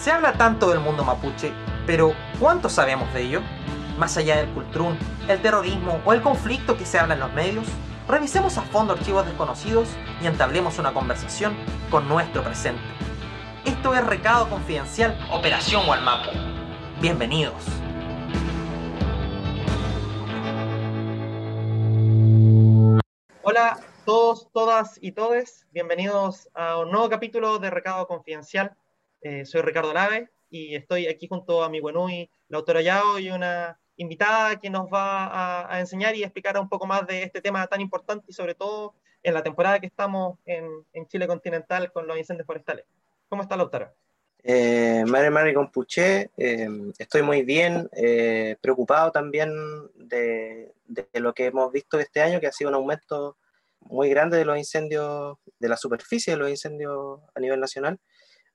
Se habla tanto del mundo mapuche, pero ¿cuánto sabemos de ello? Más allá del cultrún, el terrorismo o el conflicto que se habla en los medios, revisemos a fondo archivos desconocidos y entablemos una conversación con nuestro presente. Esto es Recado Confidencial Operación Walmapu. Bienvenidos. Hola a todos, todas y todes. Bienvenidos a un nuevo capítulo de Recado Confidencial. Eh, soy Ricardo Lave y estoy aquí junto a mi buenui, la autora Yao, y una invitada que nos va a, enseñar y explicar un poco más de este tema tan importante y sobre todo en la temporada que estamos en, Chile continental con los incendios forestales. ¿Cómo está la autora? Eh, Mare Mare Compuché, eh, estoy muy bien, eh, preocupado también de, de, lo que hemos visto este año, que ha sido un aumento muy grande de los incendios, de la superficie de los incendios a nivel nacional.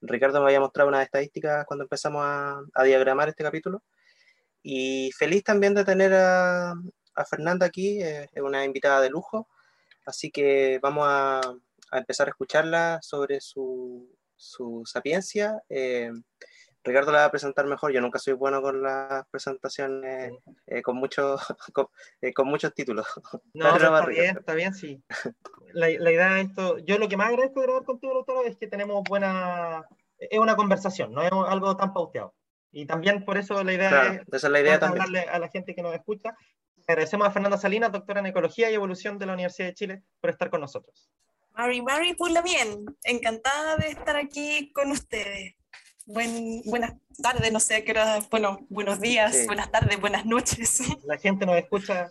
Ricardo me había mostrado unas estadísticas cuando empezamos a, a diagramar este capítulo. Y feliz también de tener a, a Fernanda aquí, es una invitada de lujo, así que vamos a, a empezar a escucharla sobre su, su sapiencia. Eh, Ricardo la va a presentar mejor, yo nunca soy bueno con las presentaciones eh, con, mucho, eh, con, muchos títulos. No, está bien, está bien, sí. La, la, idea de esto, yo lo que más agradezco de grabar contigo, doctor, es que tenemos buena, es una conversación, no es algo tan pauteado. Y también por eso la idea es, esa es la idea también. hablarle a la gente que nos escucha. Agradecemos a Fernanda Salinas, doctora en Ecología y Evolución de la Universidad de Chile, por estar con nosotros. Mari, Mari, pula bien. Encantada de estar aquí con ustedes buen, buenas tardes, no sé qué hora, bueno, buenos días, buenas tardes, buenas noches. La gente nos escucha.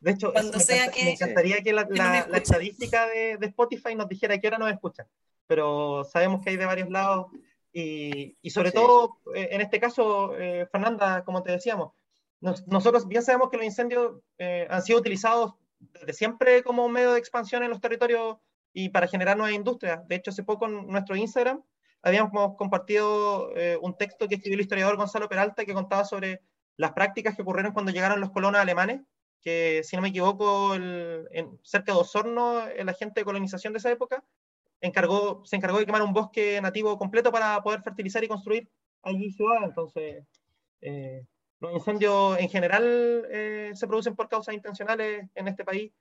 De hecho, Cuando sea me, encantaría que la, la, estadística de, de, Spotify nos dijera qué hora nos escuchan, pero sabemos que hay de varios lados y, y sobre todo, eh, en este caso, eh, Fernanda, como te decíamos, nosotros bien sabemos que los incendios eh, han sido utilizados desde siempre como medio de expansión en los territorios y para generar nuevas industrias. De hecho, hace poco en nuestro Instagram habíamos compartido eh, un texto que escribió el historiador Gonzalo Peralta que contaba sobre las prácticas que ocurrieron cuando llegaron los colonos alemanes, que si no me equivoco, el, en, cerca de Osorno, el agente de colonización de esa época, encargó, se encargó de quemar un bosque nativo completo para poder fertilizar y construir allí ciudad. Entonces, eh, los incendios en general eh, se producen por causas intencionales en este país.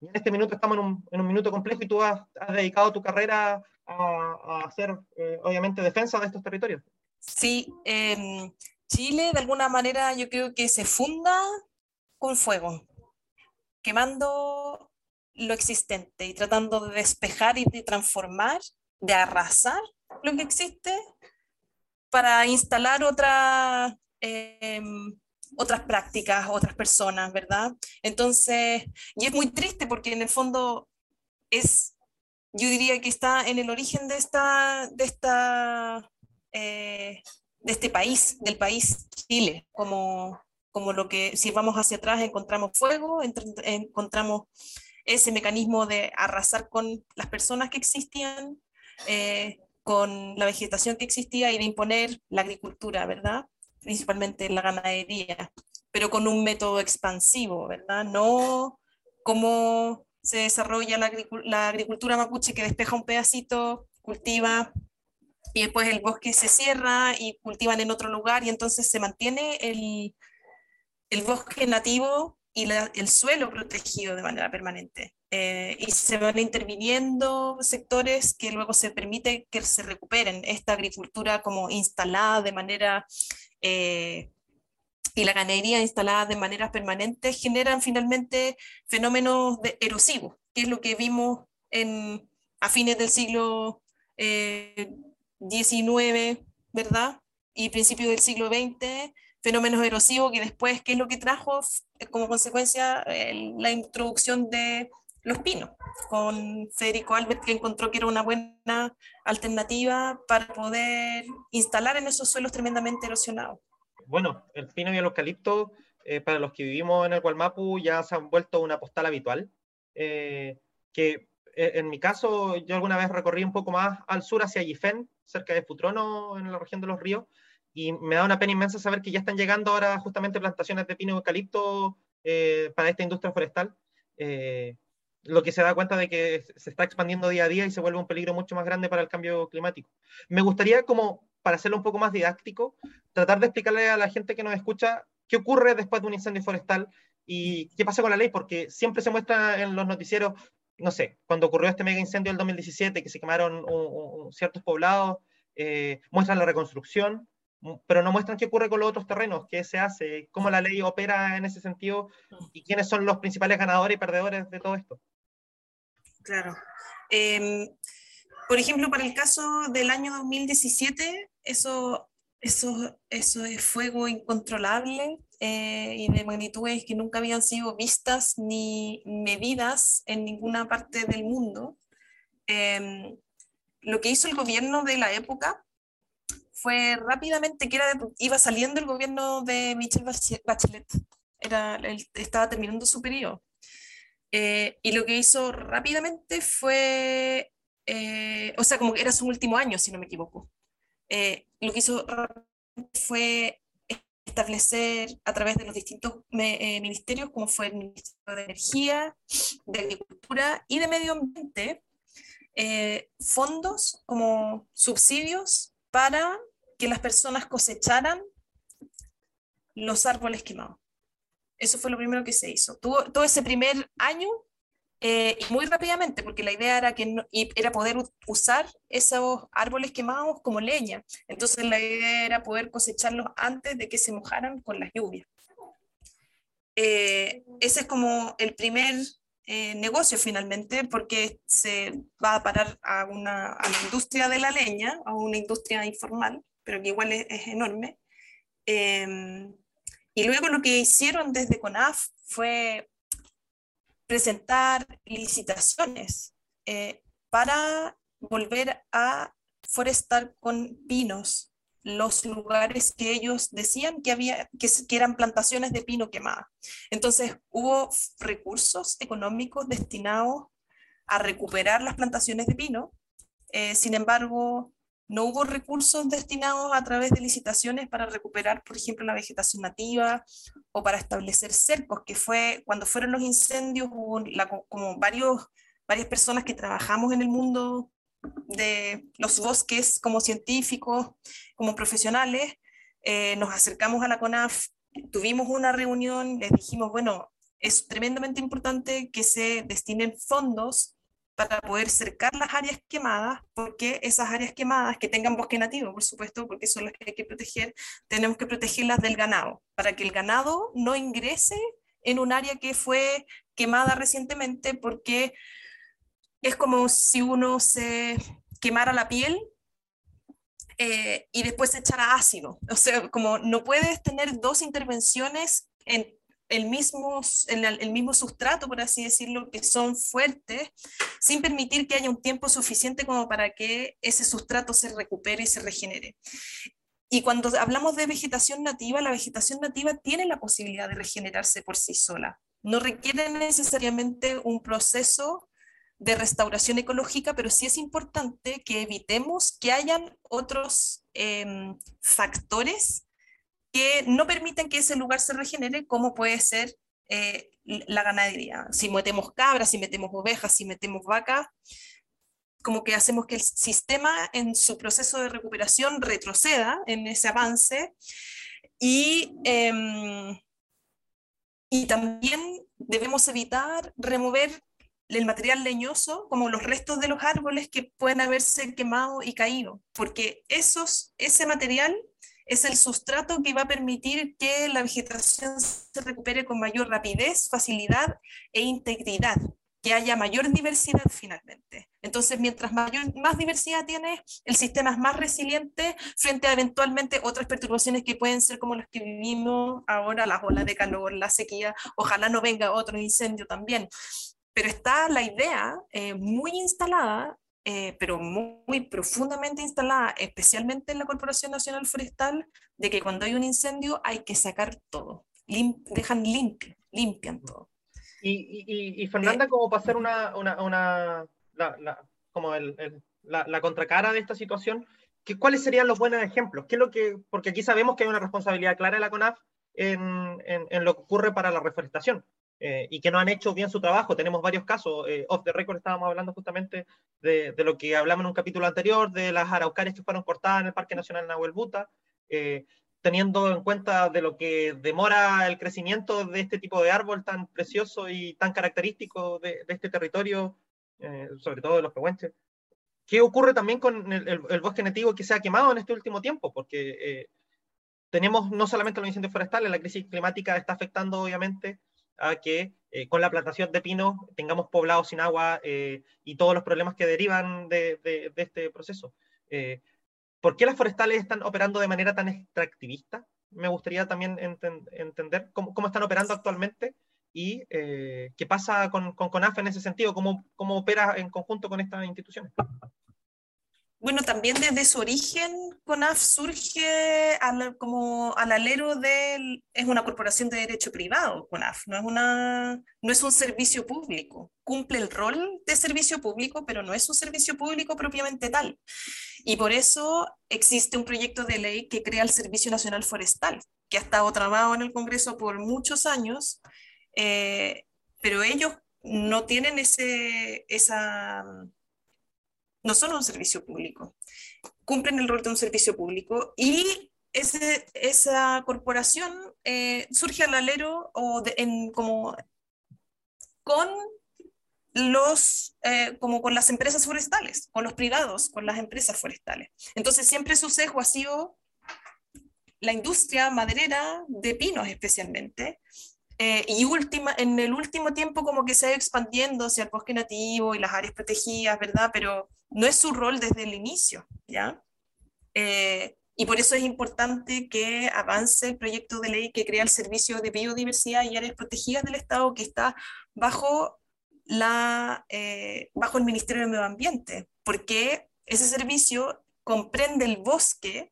Y en este minuto estamos en un, en un minuto complejo y tú has, has dedicado tu carrera a, hacer, eh, obviamente, defensa de estos territorios. Sí, eh, Chile de alguna manera yo creo que se funda con fuego, quemando lo existente y tratando de despejar y de transformar, de arrasar lo que existe para instalar otra, eh, otras prácticas, otras personas, ¿verdad? Entonces, y es muy triste porque en el fondo es yo diría que está en el origen de, esta, de, esta, eh, de este país, del país Chile, como, como lo que si vamos hacia atrás encontramos fuego, encontramos ese mecanismo de arrasar con las personas que existían, eh, con la vegetación que existía y de imponer la agricultura, ¿verdad? Principalmente la ganadería, pero con un método expansivo, ¿verdad? No como se desarrolla la, agricultura mapuche que despeja un pedacito, cultiva y después el bosque se cierra y cultivan en otro lugar y entonces se mantiene el, el bosque nativo y el suelo protegido de manera permanente. Eh, y se van interviniendo sectores que luego se permite que se recuperen esta agricultura como instalada de manera eh, y la ganadería instalada de manera permanente generan finalmente fenómenos de erosivos, que es lo que vimos en, a fines del siglo XIX, eh, ¿verdad? Y principios del siglo XX, fenómenos erosivos que después, ¿qué es lo que trajo como consecuencia la introducción de los pinos, con Federico Albert que encontró que era una buena alternativa para poder instalar en esos suelos tremendamente erosionados bueno, el pino y el eucalipto, eh, para los que vivimos en el Gualmapu, ya se han vuelto una postal habitual. Eh, que eh, en mi caso, yo alguna vez recorrí un poco más al sur hacia Yifén, cerca de Futrono, en la región de los ríos, y me da una pena inmensa saber que ya están llegando ahora justamente plantaciones de pino y eucalipto para esta industria forestal. lo que se da cuenta de que se está expandiendo día a día y se vuelve un peligro mucho más grande para el cambio climático. Me gustaría como para hacerlo un poco más didáctico, tratar de explicarle a la gente que nos escucha qué ocurre después de un incendio forestal y qué pasa con la ley, porque siempre se muestra en los noticieros, no sé, cuando ocurrió este mega incendio del 2017, que se quemaron ciertos poblados, eh, muestran la reconstrucción, pero no muestran qué ocurre con los otros terrenos, qué se hace, cómo la ley opera en ese sentido y quiénes son los principales ganadores y perdedores de todo esto. Claro. Em, por ejemplo, para el caso del año 2017, eso, eso, eso es fuego incontrolable eh, y de magnitudes que nunca habían sido vistas ni medidas en ninguna parte del mundo. Em, lo que hizo el gobierno de la época fue rápidamente, que era, iba saliendo el gobierno de Michelle Bachelet, era, estaba terminando su periodo. Eh, y lo que hizo rápidamente fue, eh, o sea, como que era su último año, si no me equivoco. Eh, lo que hizo fue establecer a través de los distintos ministerios, como fue el Ministerio de Energía, de Agricultura y de Medio Ambiente, fondos como subsidios para que las personas cosecharan los árboles quemados. Eso fue lo primero que se hizo. Todo ese primer año eh, muy rápidamente, porque la idea era, que era poder usar esos árboles quemados como leña. Entonces la idea era poder cosecharlos antes de que se mojaran con las lluvias. Eh, ese es como el primer eh, negocio finalmente, porque se va a parar a, una, a la industria de la leña, a una industria informal, pero que igual es, enorme. Em, y luego lo que hicieron desde CONAF fue presentar licitaciones eh, para volver a forestar con pinos los lugares que ellos decían que, había, que, eran plantaciones de pino quemada. Entonces hubo recursos económicos destinados a recuperar las plantaciones de pino. Eh, sin embargo, no hubo recursos destinados a través de licitaciones para recuperar, por ejemplo, la vegetación nativa o para establecer cercos, que fue cuando fueron los incendios, hubo como varios, varias personas que trabajamos en el mundo de los bosques como científicos, como profesionales, eh, nos acercamos a la CONAF, tuvimos una reunión, les dijimos, bueno, es tremendamente importante que se destinen fondos para poder cercar las áreas quemadas, porque esas áreas quemadas que tengan bosque nativo, por supuesto, porque son las que hay que proteger, tenemos que protegerlas del ganado, para que el ganado no ingrese en un área que fue quemada recientemente, porque es como si uno se quemara la piel eh, y después se echara ácido. O sea, como no puedes tener dos intervenciones en el mismo, el, mismo sustrato, por así decirlo, que son fuertes, sin permitir que haya un tiempo suficiente como para que ese sustrato se recupere y se regenere. Y cuando hablamos de vegetación nativa, la vegetación nativa tiene la posibilidad de regenerarse por sí sola. No requiere necesariamente un proceso de restauración ecológica, pero sí es importante que evitemos que hayan otros em, factores que no permiten que ese lugar se regenere, como puede ser eh, la ganadería. Si metemos cabras, si metemos ovejas, si metemos vacas, como que hacemos que el sistema en su proceso de recuperación retroceda en ese avance y, em, y también debemos evitar remover el material leñoso como los restos de los árboles que pueden haberse quemado y caído, porque esos, ese material es el sustrato que va a permitir que la vegetación se recupere con mayor rapidez, facilidad e integridad, que haya mayor diversidad finalmente. Entonces, mientras mayor, más diversidad tiene, el sistema es más resiliente frente a eventualmente otras perturbaciones que pueden ser como las que vivimos ahora, las olas de calor, la sequía, ojalá no venga otro incendio también pero está la idea eh, muy instalada, eh, pero muy, profundamente instalada, especialmente en la Corporación Nacional Forestal, de que cuando hay un incendio hay que sacar todo, dejan limpio, limpian todo. Y, y, Fernanda, eh, como para hacer una, una, una la, como el, la, la, contracara de esta situación, ¿qué, ¿cuáles serían los buenos ejemplos? ¿Qué es lo que, porque aquí sabemos que hay una responsabilidad clara de la CONAF en, en, en lo que ocurre para la reforestación eh, y que no han hecho bien su trabajo. Tenemos varios casos. Eh, off the record estábamos hablando justamente de, de, lo que hablamos en un capítulo anterior, de las araucarias que fueron cortadas en el Parque Nacional Nahuel Buta, eh, teniendo en cuenta de lo que demora el crecimiento de este tipo de árbol tan precioso y tan característico de, de este territorio, eh, sobre todo de los pehuenches. ¿Qué ocurre también con el, el, el, bosque nativo que se ha quemado en este último tiempo? Porque eh, tenemos no solamente los incendios forestales, la crisis climática está afectando obviamente a que eh, con la plantación de pinos tengamos poblados sin agua eh, y todos los problemas que derivan de, este proceso. Eh, ¿Por qué las forestales están operando de manera tan extractivista? Me gustaría también ent entender cómo, cómo, están operando actualmente y eh, qué pasa con, con CONAF en ese sentido, cómo, cómo opera en conjunto con estas instituciones. Bueno, también desde su origen, CONAF surge como al alero de, es una corporación de derecho privado, CONAF, no es, una, no es un servicio público, cumple el rol de servicio público, pero no es un servicio público propiamente tal. Y por eso existe un proyecto de ley que crea el Servicio Nacional Forestal, que ha estado trabado en el Congreso por muchos años, eh, pero ellos no tienen ese, esa no son un servicio público, cumplen el rol de un servicio público y esa corporación eh, surge al alero o como con los, eh, como con las empresas forestales, con los privados, con las empresas forestales. Entonces siempre su sesgo ha sido la industria maderera de pinos especialmente, eh, y última, en el último tiempo como que se ha ido expandiendo hacia el bosque nativo y las áreas protegidas, ¿verdad? Pero no es su rol desde el inicio, ¿ya? Eh, y por eso es importante que avance el proyecto de ley que crea el Servicio de Biodiversidad y Áreas Protegidas del Estado que está bajo, la, eh, bajo el Ministerio de Medio Ambiente, porque ese servicio comprende el bosque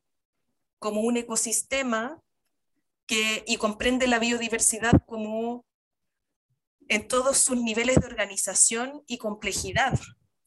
como un ecosistema y comprende la biodiversidad como en todos sus niveles de organización y complejidad.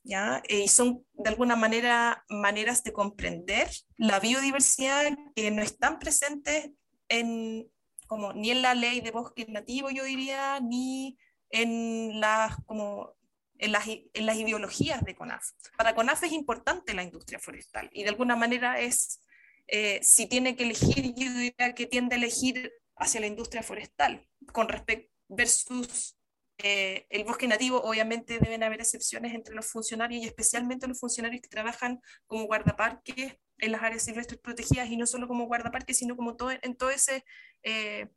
¿ya? Eh, y son de alguna manera maneras de comprender la biodiversidad que no están presentes en, como, ni en la ley de bosque nativo, yo diría, ni en las, como, en las, en las ideologías de CONAF. Para CONAF es importante la industria forestal y de alguna manera es eh, si tiene que elegir, yo diría que tiende a elegir hacia la industria forestal, con respecto versus eh, el bosque nativo, obviamente deben haber excepciones entre los funcionarios y especialmente los funcionarios que trabajan como guardaparques en las áreas silvestres protegidas y no solo como guardaparques, sino como todo, en todo ese... Eh,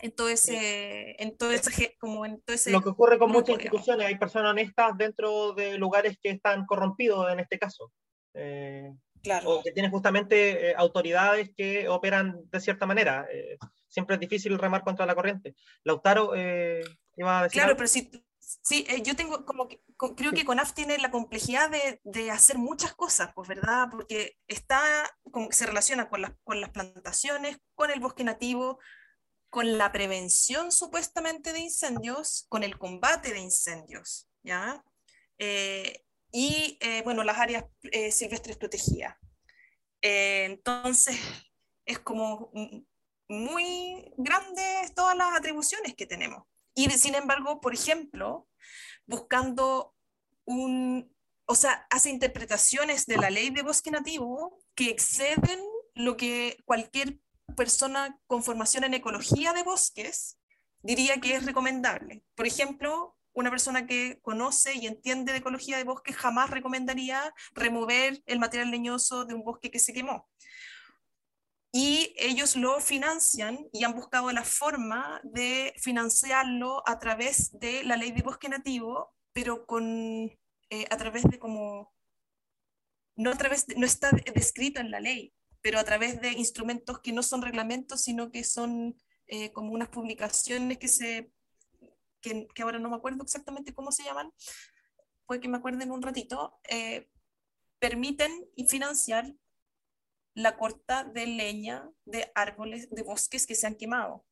en todo ese, en todo ese, como en todo ese Lo que ocurre con muchas instituciones, hay personas honestas dentro de lugares que están corrompidos en este caso. Eh, Claro. O que tiene justamente eh, autoridades que operan de cierta manera. Eh, siempre es difícil remar contra la corriente. Lautaro eh, iba a decir. Claro, algo? pero sí, sí yo tengo como que, creo que CONAF tiene la complejidad de, de, hacer muchas cosas, pues, ¿verdad? Porque está, como, se relaciona con las, con las plantaciones, con el bosque nativo, con la prevención supuestamente de incendios, con el combate de incendios, ¿ya? Eh, y eh, bueno, las áreas eh, silvestres protegidas. Eh, entonces, es como muy grandes todas las atribuciones que tenemos. Y sin embargo, por ejemplo, buscando un, o sea, hace interpretaciones de la ley de bosque nativo que exceden lo que cualquier persona con formación en ecología de bosques diría que es recomendable. Por ejemplo, una persona que conoce y entiende de ecología de bosque jamás recomendaría remover el material leñoso de un bosque que se quemó. Y ellos lo financian y han buscado la forma de financiarlo a través de la ley de bosque nativo, pero con, eh, a través de como, no, a través no está descrito en la ley, pero a través de instrumentos que no son reglamentos, sino que son eh, como unas publicaciones que se que, que, ahora no me acuerdo exactamente cómo se llaman, puede que me acuerden un ratito, eh, permiten financiar la corta de leña de árboles, de bosques que se han quemado.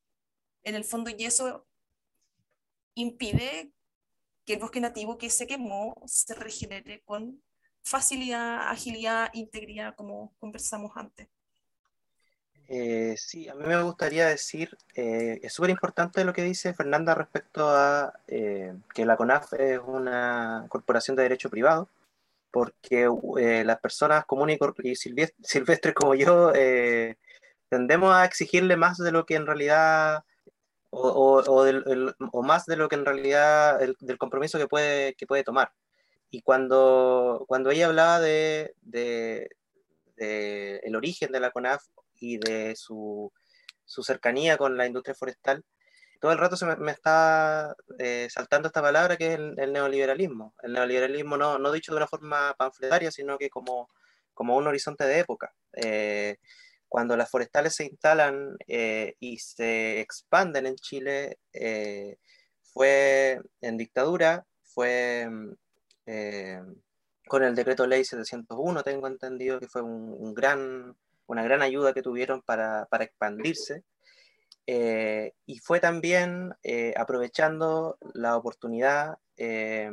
En el fondo, y eso impide que el bosque nativo que se quemó se regenere con facilidad, agilidad, integridad, como conversamos antes. Eh, sí, a mí me gustaría decir, eh, es súper importante lo que dice Fernanda respecto a eh, que la CONAF es una corporación de derecho privado, porque las personas comunes y, silvestres como yo tendemos a exigirle más de lo que en realidad, o, más de lo que en realidad del compromiso que puede, que puede tomar. Y cuando, cuando ella hablaba de, de, de el origen de la CONAF y de su, su cercanía con la industria forestal, todo el rato se me, está eh, saltando esta palabra que es el, neoliberalismo. El neoliberalismo no, no, dicho de una forma panfletaria, sino que como, como un horizonte de época. Eh, cuando las forestales se instalan eh, y se expanden en Chile, fue en dictadura, fue con el decreto ley 701, tengo entendido que fue un gran una gran ayuda que tuvieron para, expandirse. Eh, y fue también eh, aprovechando la oportunidad eh,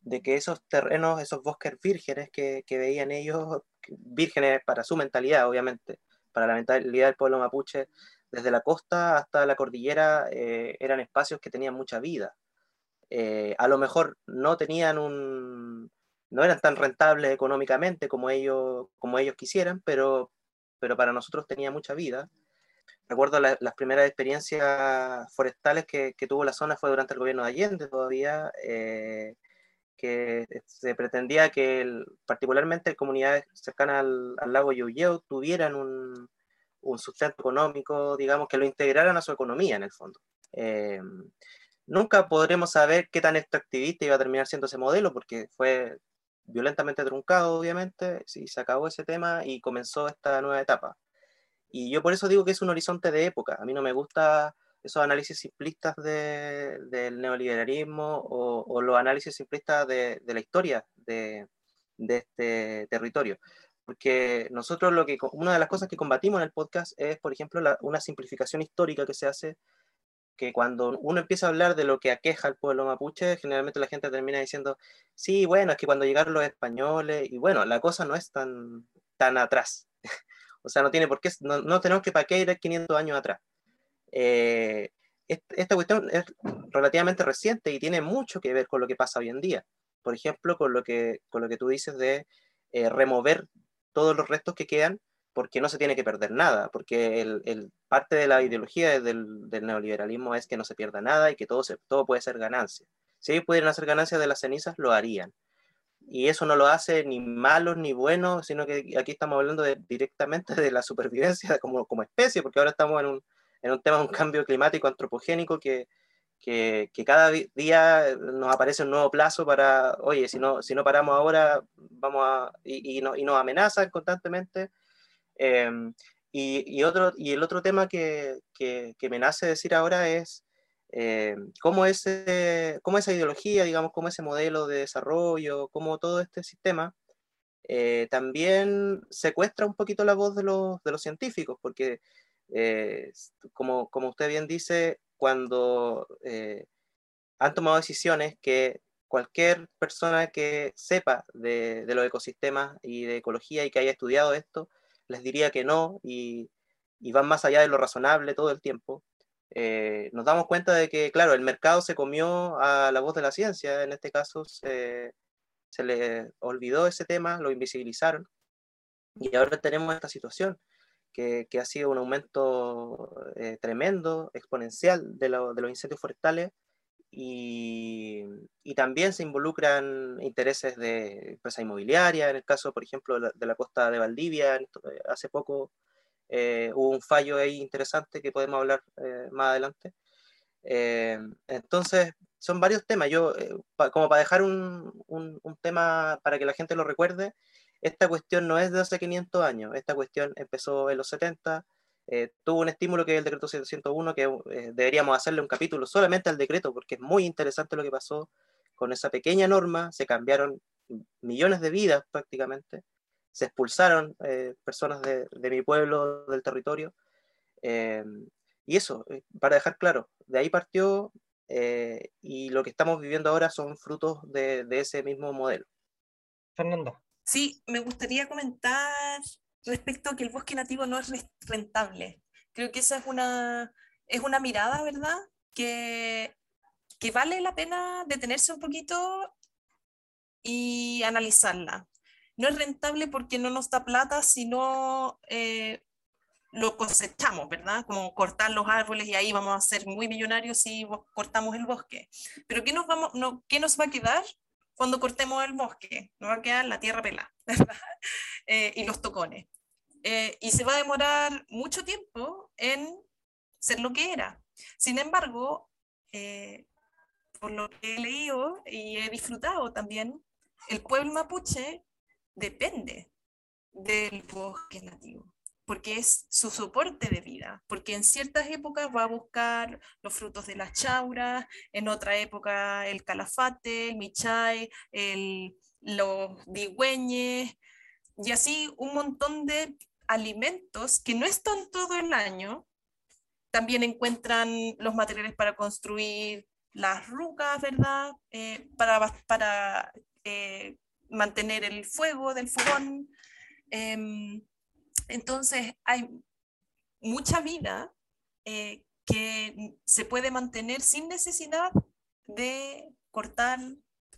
de que esos terrenos, esos bosques vírgenes que, veían ellos, vírgenes para su mentalidad, obviamente, para la mentalidad del pueblo mapuche, desde la costa hasta la cordillera, eran espacios que tenían mucha vida. a lo mejor no tenían un, no eran tan rentables económicamente como ellos, como ellos quisieran, pero, pero para nosotros tenía mucha vida. Recuerdo las primeras experiencias forestales que, tuvo la zona fue durante el gobierno de Allende todavía, eh, que se pretendía que particularmente comunidades cercanas al, lago Yuyeo tuvieran un, sustento económico, digamos, que lo integraran a su economía en el fondo. Eh, nunca podremos saber qué tan extractivista iba a terminar siendo ese modelo, porque fue violentamente truncado, obviamente, sí, se acabó ese tema y comenzó esta nueva etapa. Y yo por eso digo que es un horizonte de época. A mí no me gusta esos análisis simplistas del neoliberalismo o, los análisis simplistas de, la historia de, este territorio. Porque nosotros lo que, una de las cosas que combatimos en el podcast es, por ejemplo, una simplificación histórica que se hace que cuando uno empieza a hablar de lo que aqueja al pueblo mapuche, generalmente la gente termina diciendo, sí, bueno, es que cuando llegaron los españoles, y bueno, la cosa no es tan, tan atrás. o sea, no tiene por qué, no, tenemos que para qué ir 500 años atrás. Eh, esta cuestión es relativamente reciente y tiene mucho que ver con lo que pasa hoy en día. Por ejemplo, con lo que, con lo que tú dices de eh, remover todos los restos que quedan porque no se tiene que perder nada, porque el, parte de la ideología del, neoliberalismo es que no se pierda nada y que todo, se, todo puede ser ganancia. Si ellos pudieran hacer ganancias de las cenizas, lo harían. Y eso no lo hace ni malos ni buenos, sino que aquí estamos hablando directamente de la supervivencia como, como especie, porque ahora estamos en un, en un tema de un cambio climático antropogénico que, que, que, cada día nos aparece un nuevo plazo para, oye, si no, si no paramos ahora, vamos a, y, y, no, y nos amenazan constantemente Em, y, otro, y el otro tema que, que, me nace decir ahora es eh, cómo, ese, cómo esa ideología, digamos, cómo ese modelo de desarrollo, cómo todo este sistema eh, también secuestra un poquito la voz de los, de los científicos, porque eh, como, como usted bien dice, cuando han tomado decisiones que cualquier persona que sepa de, de, los ecosistemas y de ecología y que haya estudiado esto, les diría que no y, van más allá de lo razonable todo el tiempo. Eh, nos damos cuenta de que, claro, el mercado se comió a la voz de la ciencia, en este caso se, se le olvidó ese tema, lo invisibilizaron y ahora tenemos esta situación. Que, que ha sido un aumento eh, tremendo, exponencial de los incendios forestales, y, también se involucran intereses de empresa inmobiliaria, en el caso, por ejemplo, de la, costa de Valdivia, eh, hace poco eh, hubo un fallo ahí interesante que podemos hablar eh, más adelante. entonces, son varios temas. Yo, como para dejar un, un, un, tema para que la gente lo recuerde, esta cuestión no es de hace 500 años, esta cuestión empezó en los 70, eh, tuvo un estímulo que es el decreto 701, que eh, deberíamos hacerle un capítulo solamente al decreto, porque es muy interesante lo que pasó con esa pequeña norma, se cambiaron millones de vidas prácticamente, se expulsaron eh, personas de, mi pueblo, del territorio, y eso, para dejar claro, de ahí partió y lo que estamos viviendo ahora son frutos de, de ese mismo modelo. Fernanda. Sí, me gustaría comentar respecto a que el bosque nativo no es rentable. Creo que esa es una, es una mirada, ¿verdad? Que, que vale la pena detenerse un poquito y analizarla. No es rentable porque no nos da plata, sino eh, lo cosechamos, ¿verdad? Como cortar los árboles y ahí vamos a ser muy millonarios si cortamos el bosque. Pero ¿qué nos, vamos, no, ¿qué nos va a quedar cuando cortemos el bosque? Nos va a quedar la tierra pelada. Eh, y los tocones. Eh, y se va a demorar mucho tiempo en ser lo que era. Sin embargo, eh, por lo que he leído y he disfrutado también, el pueblo mapuche depende del bosque nativo porque es su soporte de vida, porque en ciertas épocas va a buscar los frutos de las chauras, en otra época el calafate, el michay, el, los digüeñes, y así un montón de alimentos que no están todo el año. También encuentran los materiales para construir las rucas, ¿verdad? Eh, para para eh, mantener el fuego del fogón. Em, entonces, hay mucha vida eh, que se puede mantener sin necesidad de cortar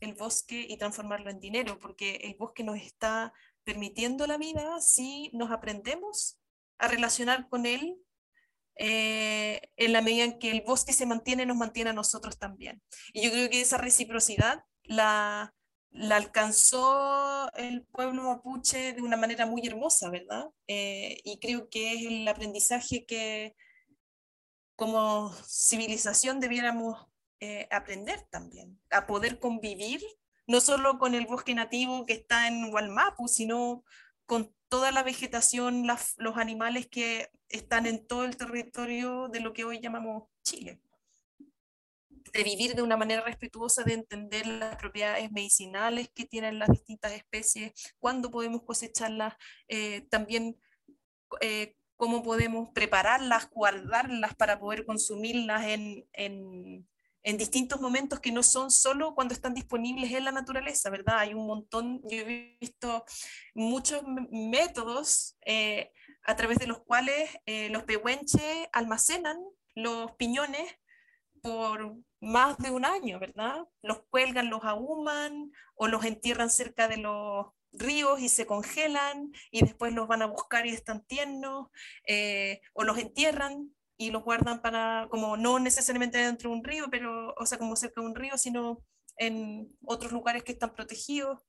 el bosque y transformarlo en dinero, porque el bosque nos está permitiendo la vida si nos aprendemos a relacionar con él eh, en la medida en que el bosque se mantiene, nos mantiene a nosotros también. Y yo creo que esa reciprocidad la, la alcanzó el pueblo mapuche de una manera muy hermosa, ¿verdad? Eh, y creo que es el aprendizaje que como civilización debiéramos eh, aprender también, a poder convivir no solo con el bosque nativo que está en Hualmapu, sino con toda la vegetación, los animales que están en todo el territorio de lo que hoy llamamos Chile de vivir de una manera respetuosa, de entender las propiedades medicinales que tienen las distintas especies, cuándo podemos cosecharlas, eh, también eh, cómo podemos prepararlas, guardarlas para poder consumirlas en, en, distintos momentos que no son solo cuando están disponibles en la naturaleza, ¿verdad? Hay un montón, yo he visto muchos métodos eh, a través de los cuales los pehuenches almacenan los piñones por más de un año, ¿verdad? Los cuelgan, los ahuman o los entierran cerca de los ríos y se congelan y después los van a buscar y están tiernos, eh, o los entierran y los guardan para, como no necesariamente dentro de un río, pero, o sea, como cerca de un río, sino en otros lugares que están protegidos.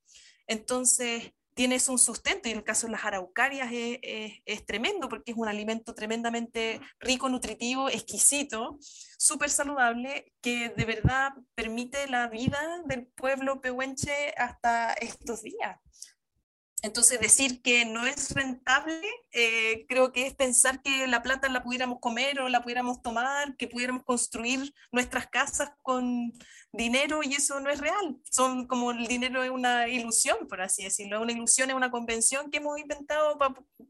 Entonces, tienes un sustento y en el caso de las araucarias es, tremendo porque es un alimento tremendamente rico, nutritivo, exquisito, súper saludable, que de verdad permite la vida del pueblo pehuenche hasta estos días. Entonces, decir que no es rentable, eh, creo que es pensar que la plata la pudiéramos comer o la pudiéramos tomar, que pudiéramos construir nuestras casas con dinero y eso no es real. Son como el dinero es una ilusión, por así decirlo. Una ilusión es una convención que hemos inventado,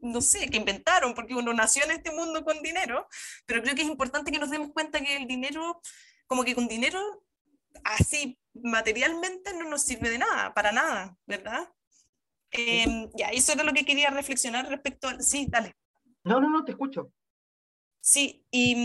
no sé, que inventaron, porque uno nació en este mundo con dinero, pero creo que es importante que nos demos cuenta que el dinero, como que con dinero así materialmente no nos sirve de nada, para nada, ¿verdad? Eh, ya, eso era lo que quería reflexionar respecto a... Sí, dale. No, no, no, te escucho. Sí, y,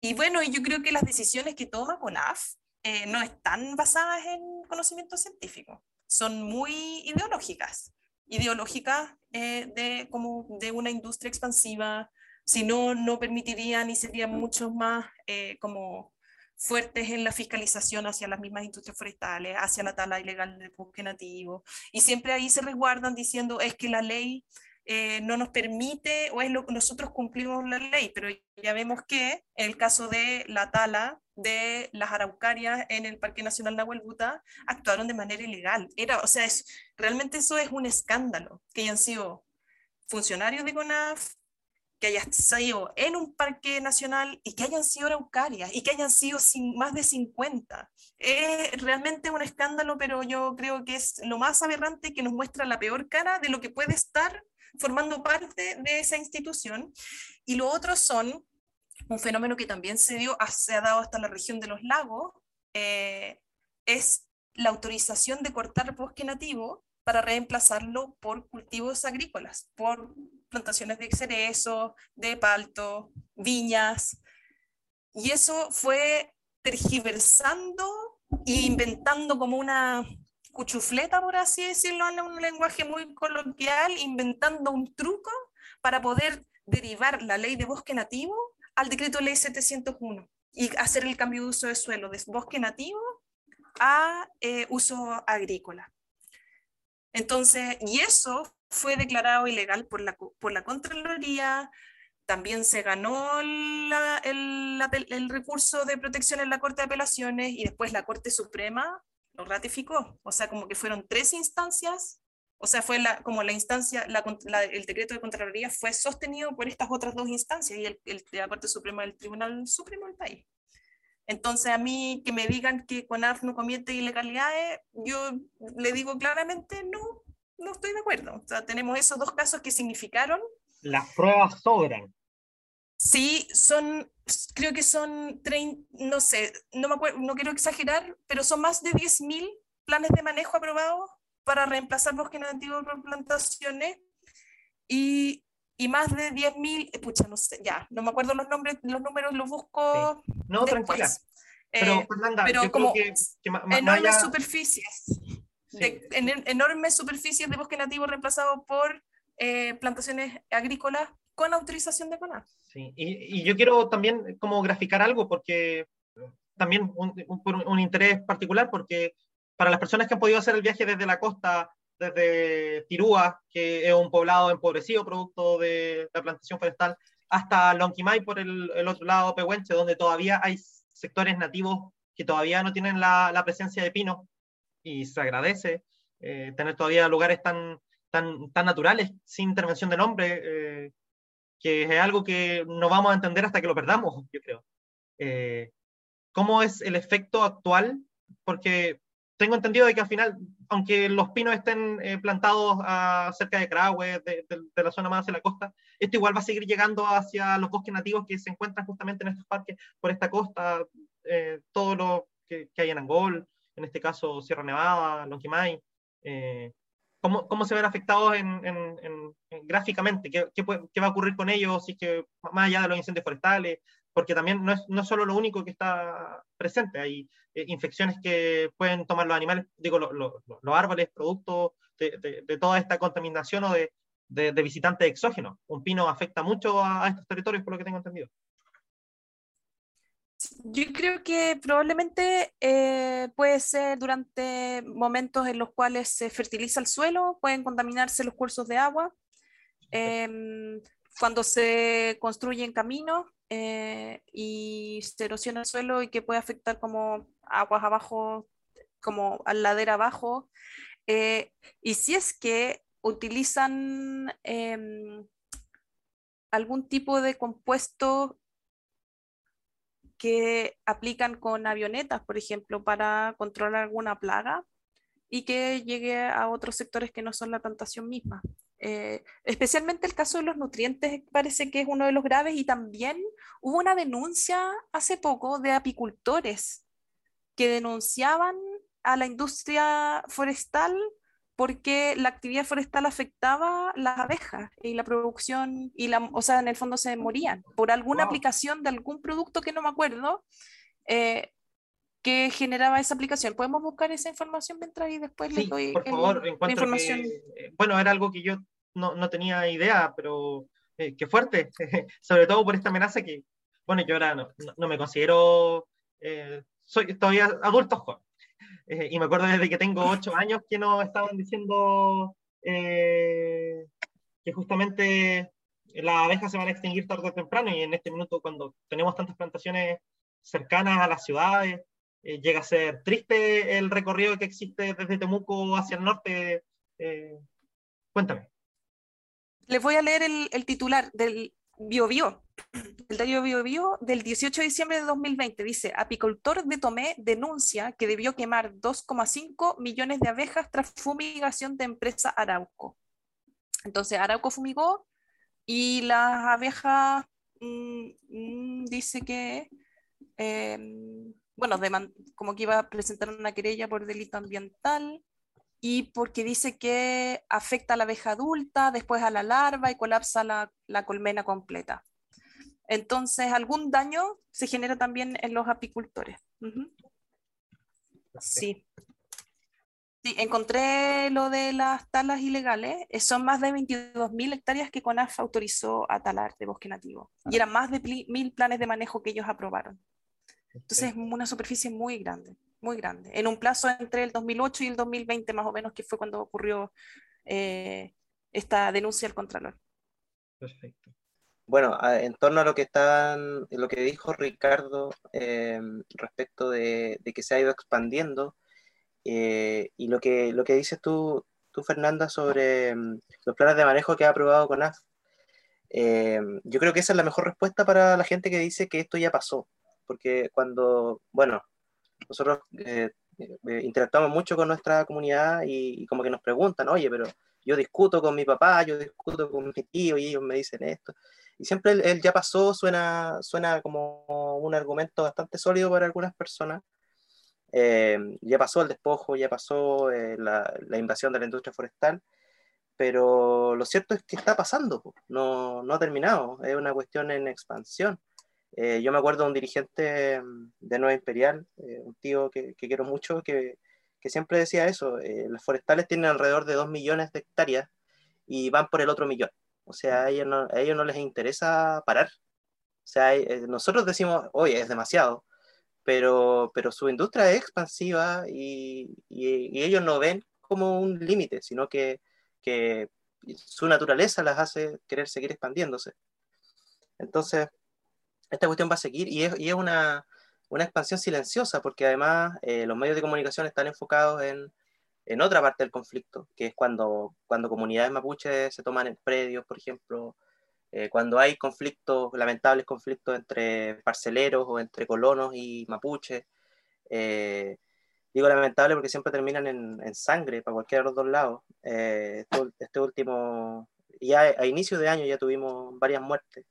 y bueno, yo creo que las decisiones que toma CONAF eh, no están basadas en conocimiento científico, son muy ideológicas, ideológicas eh, de, como de una industria expansiva, si no, no permitirían y serían mucho más eh, como fuertes en la fiscalización hacia las mismas industrias forestales, hacia la tala ilegal del bosque nativo, y siempre ahí se resguardan diciendo es que la ley eh, no nos permite o es lo que nosotros cumplimos la ley, pero ya vemos que en el caso de la tala de las araucarias en el Parque Nacional Nahuel Buta actuaron de manera ilegal. Era, o sea, es, realmente eso es un escándalo, que hayan sido funcionarios de CONAF, que hayan sido en un parque nacional y que hayan sido araucarias y que hayan sido sin, más de 50. Es realmente un escándalo, pero yo creo que es lo más aberrante que nos muestra la peor cara de lo que puede estar formando parte de esa institución. Y lo otro son un fenómeno que también se, dio, se ha dado hasta la región de los lagos, eh, es la autorización de cortar bosque nativo para reemplazarlo por cultivos agrícolas, por plantaciones de cerezo, de palto, viñas. Y eso fue tergiversando e inventando como una cuchufleta, por así decirlo, en un lenguaje muy coloquial, inventando un truco para poder derivar la ley de bosque nativo al decreto ley 701 y hacer el cambio de uso de suelo de bosque nativo a eh, uso agrícola. Entonces, y eso fue declarado ilegal por la, por la Contraloría, también se ganó el, el, recurso de protección en la Corte de Apelaciones y después la Corte Suprema lo ratificó. O sea, como que fueron tres instancias, o sea, fue la, como la instancia, el decreto de Contraloría fue sostenido por estas otras dos instancias y el, la Corte Suprema del Tribunal Supremo del país. Entonces, a mí que me digan que CONAF no comete ilegalidades, yo le digo claramente, no, no estoy de acuerdo. O sea, tenemos esos dos casos que significaron. Las pruebas sobran. Sí, son, creo que son, no sé, no, me acuerdo, no quiero exagerar, pero son más de 10.000 planes de manejo aprobados para reemplazar bosques nativos por plantaciones y, y más de 10.000, eh, pucha, no sé, ya, no me acuerdo los nombres, los números los busco. No, tranquila. Pero, eh, Fernanda, pero como que, enormes superficies, enormes superficies de bosque nativo reemplazado por eh, plantaciones agrícolas con autorización de CONAF. Sí, y, y, yo quiero también como graficar algo porque también un, un, interés particular porque para las personas que han podido hacer el viaje desde la costa, desde Tirúa, que es un poblado empobrecido producto de la plantación forestal, hasta Lonquimay por el, el otro lado, Pehuenche, donde todavía hay sectores nativos que todavía no tienen la, la presencia de pino y se agradece eh, tener todavía lugares tan, tan, tan naturales, sin intervención de nombre, eh, que es algo que no vamos a entender hasta que lo perdamos, yo creo. Eh, ¿Cómo es el efecto actual? Porque tengo entendido de que al final, aunque los pinos estén eh, plantados a, cerca de Crahue, de, de, la zona más hacia la costa, esto igual va a seguir llegando hacia los bosques nativos que se encuentran justamente en estos parques, por esta costa, eh, todo lo que, que, hay en Angol, en este caso Sierra Nevada, Lonquimay. Eh, ¿cómo, ¿Cómo se ven afectados en, en, en, gráficamente? ¿Qué, ¿Qué, ¿Qué, va a ocurrir con ellos si es que, más allá de los incendios forestales, porque también no es, no es solo lo único que está presente, hay eh, infecciones que pueden tomar los animales, digo, lo, lo, los árboles, producto de, de, de, toda esta contaminación o de, de, visitantes exógenos. Un pino afecta mucho a, a, estos territorios, por lo que tengo entendido. Yo creo que probablemente eh, puede ser durante momentos en los cuales se fertiliza el suelo, pueden contaminarse los cursos de agua. Eh, cuando se construyen caminos, eh, y se erosiona el suelo y que puede afectar como aguas abajo, como al ladera abajo. Eh, y si es que utilizan eh, algún tipo de compuesto que aplican con avionetas, por ejemplo, para controlar alguna plaga y que llegue a otros sectores que no son la plantación misma. Eh, especialmente el caso de los nutrientes parece que es uno de los graves y también hubo una denuncia hace poco de apicultores que denunciaban a la industria forestal porque la actividad forestal afectaba las abejas y la producción, y la, o sea, en el fondo se morían por alguna wow. aplicación de algún producto que no me acuerdo, eh, que generaba esa aplicación. ¿Podemos buscar esa información mientras y después sí, les doy por favor, la información? Que, eh, bueno, era algo que yo no, no tenía idea, pero eh, qué fuerte, sobre todo por esta amenaza que, bueno, yo ahora no, me considero, eh, soy todavía adulto joven, eh, y me acuerdo desde que tengo ocho años que nos estaban diciendo que justamente las abejas se van a extinguir tarde o temprano, y en este minuto cuando tenemos tantas plantaciones cercanas a las ciudades, llega a ser triste el recorrido que existe desde Temuco hacia el norte. Cuéntame. Les voy a leer el, titular del BioBio, el diario BioBio del 18 de diciembre de 2020. Dice, apicultor de Tomé denuncia que debió quemar 2,5 millones de abejas tras fumigación de empresa Arauco. Entonces, Arauco fumigó y las abejas mmm, mmm, dice que... Eh, bueno, como que iba a presentar una querella por delito ambiental y porque dice que afecta a la abeja adulta, después a la larva y colapsa la, la colmena completa. Entonces, algún daño se genera también en los apicultores. Sí. Sí, encontré lo de las talas ilegales. Eh, son más de 22.000 hectáreas que CONAF autorizó a talar de bosque nativo. Y eran más de mil planes de manejo que ellos aprobaron. Entonces, es una superficie muy grande, muy grande. En un plazo entre el 2008 y el 2020, más o menos, que fue cuando ocurrió eh, esta denuncia al Contralor. Perfecto. Bueno, en torno a lo que están, lo que dijo Ricardo eh, respecto de, que se ha ido expandiendo eh, y lo que, lo que dices tú, tú Fernanda, sobre mm, los planes de manejo que ha aprobado CONAF, eh, yo creo que esa es la mejor respuesta para la gente que dice que esto ya pasó, porque cuando, bueno, nosotros interactuamos mucho con nuestra comunidad y, y como que nos preguntan, oye, pero yo discuto con mi papá, yo discuto con mi tío y ellos me dicen esto. Y siempre el, ya pasó suena, suena como un argumento bastante sólido para algunas personas. Eh, ya pasó el despojo, ya pasó eh, la, la, invasión de la industria forestal, pero lo cierto es que está pasando, no, no ha terminado, es una cuestión en expansión. Eh, yo me acuerdo de un dirigente de Nueva Imperial, un tío que, que, quiero mucho, que, que siempre decía eso, las forestales tienen alrededor de 2 millones de hectáreas y van por el otro millón. O sea, a ellos no, a ellos no les interesa parar. O sea, eh, nosotros decimos, oye, es demasiado, pero, pero su industria es expansiva y, y, ellos no ven como un límite, sino que, que, su naturaleza las hace querer seguir expandiéndose. Entonces, esta cuestión va a seguir y es, una, expansión silenciosa, porque además eh, los medios de comunicación están enfocados en, otra parte del conflicto, que es cuando, cuando comunidades mapuches se toman en predios, por ejemplo, eh, cuando hay conflictos, lamentables conflictos entre parceleros o entre colonos y mapuches. Eh, digo lamentable porque siempre terminan en, sangre para cualquiera de los dos lados. Este, último, ya a, inicio de año ya tuvimos varias muertes,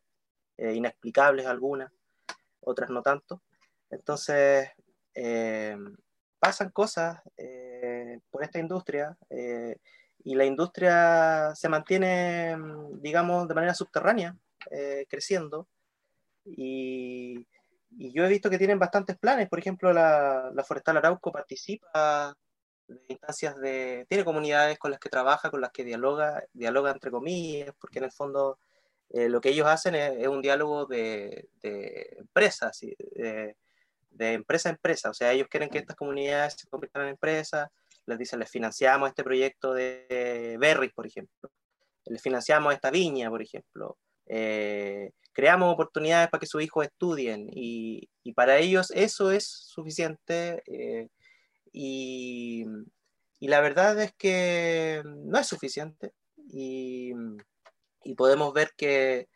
inexplicables algunas, otras no tanto. Entonces, pasan cosas eh, por esta industria eh, y la industria se mantiene, mm, digamos, de manera subterránea, eh, creciendo. Y, y, yo he visto que tienen bastantes planes. Por ejemplo, la, la, Forestal Arauco participa de instancias de... Tiene comunidades con las que trabaja, con las que dialoga, dialoga entre comillas, porque en el fondo lo que ellos hacen es, un diálogo de, de empresas, de, de empresa a empresa. O sea, ellos quieren que estas comunidades se conviertan en empresas, les dicen, les financiamos este proyecto de berries, por ejemplo, les financiamos esta viña, por ejemplo, eh, creamos oportunidades para que sus hijos estudien y, y para ellos eso es suficiente eh, y, y, la verdad es que no es suficiente. Y, y podemos ver que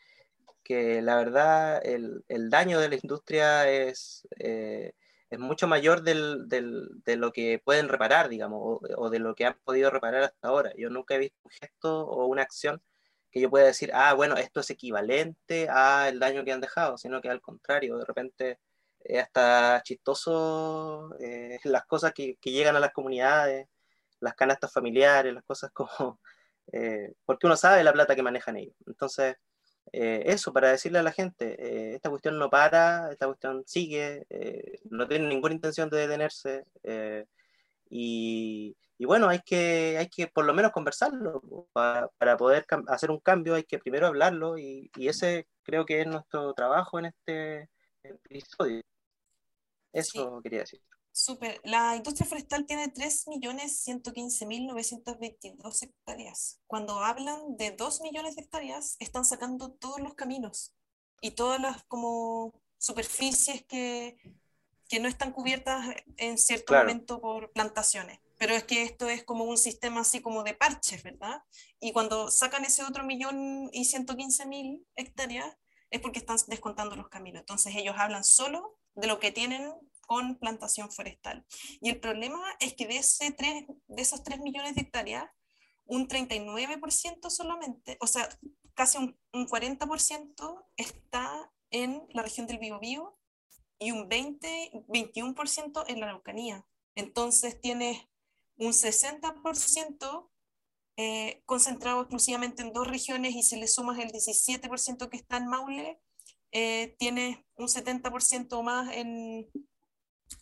que la verdad el, el daño de la industria es, eh, es mucho mayor del, del, de lo que pueden reparar, digamos, o, de lo que han podido reparar hasta ahora. Yo nunca he visto un gesto o una acción que yo pueda decir, ah, bueno, esto es equivalente al daño que han dejado, sino que al contrario, de repente es hasta chistoso eh, las cosas que, que, llegan a las comunidades, las canastas familiares, las cosas como... Eh, porque uno sabe la plata que manejan ellos. Entonces, eh, eso, para decirle a la gente, eh, esta cuestión no para, esta cuestión sigue, no tiene ninguna intención de detenerse. Y, y, bueno, hay que, hay que por lo menos conversarlo. Para, para poder hacer un cambio hay que primero hablarlo y, y, ese creo que es nuestro trabajo en este episodio. Eso sí. quería decir. Súper. La industria forestal tiene 3.115.922 hectáreas. Cuando hablan de 2 millones de hectáreas, están sacando todos los caminos y todas las como superficies que, que no están cubiertas en cierto claro. momento por plantaciones. Pero es que esto es como un sistema así como de parches, ¿verdad? Y cuando sacan ese otro millón y 115 mil hectáreas, es porque están descontando los caminos. Entonces ellos hablan solo de lo que tienen con plantación forestal. Y el problema es que de, ese 3, de esos 3 millones de hectáreas, un 39% solamente, o sea, casi un, un 40% está en la región del Biobío y un 20, 21% en la Araucanía. Entonces tienes un 60% eh, concentrado exclusivamente en dos regiones y si le sumas el 17% que está en Maule, eh, tiene un 70% más en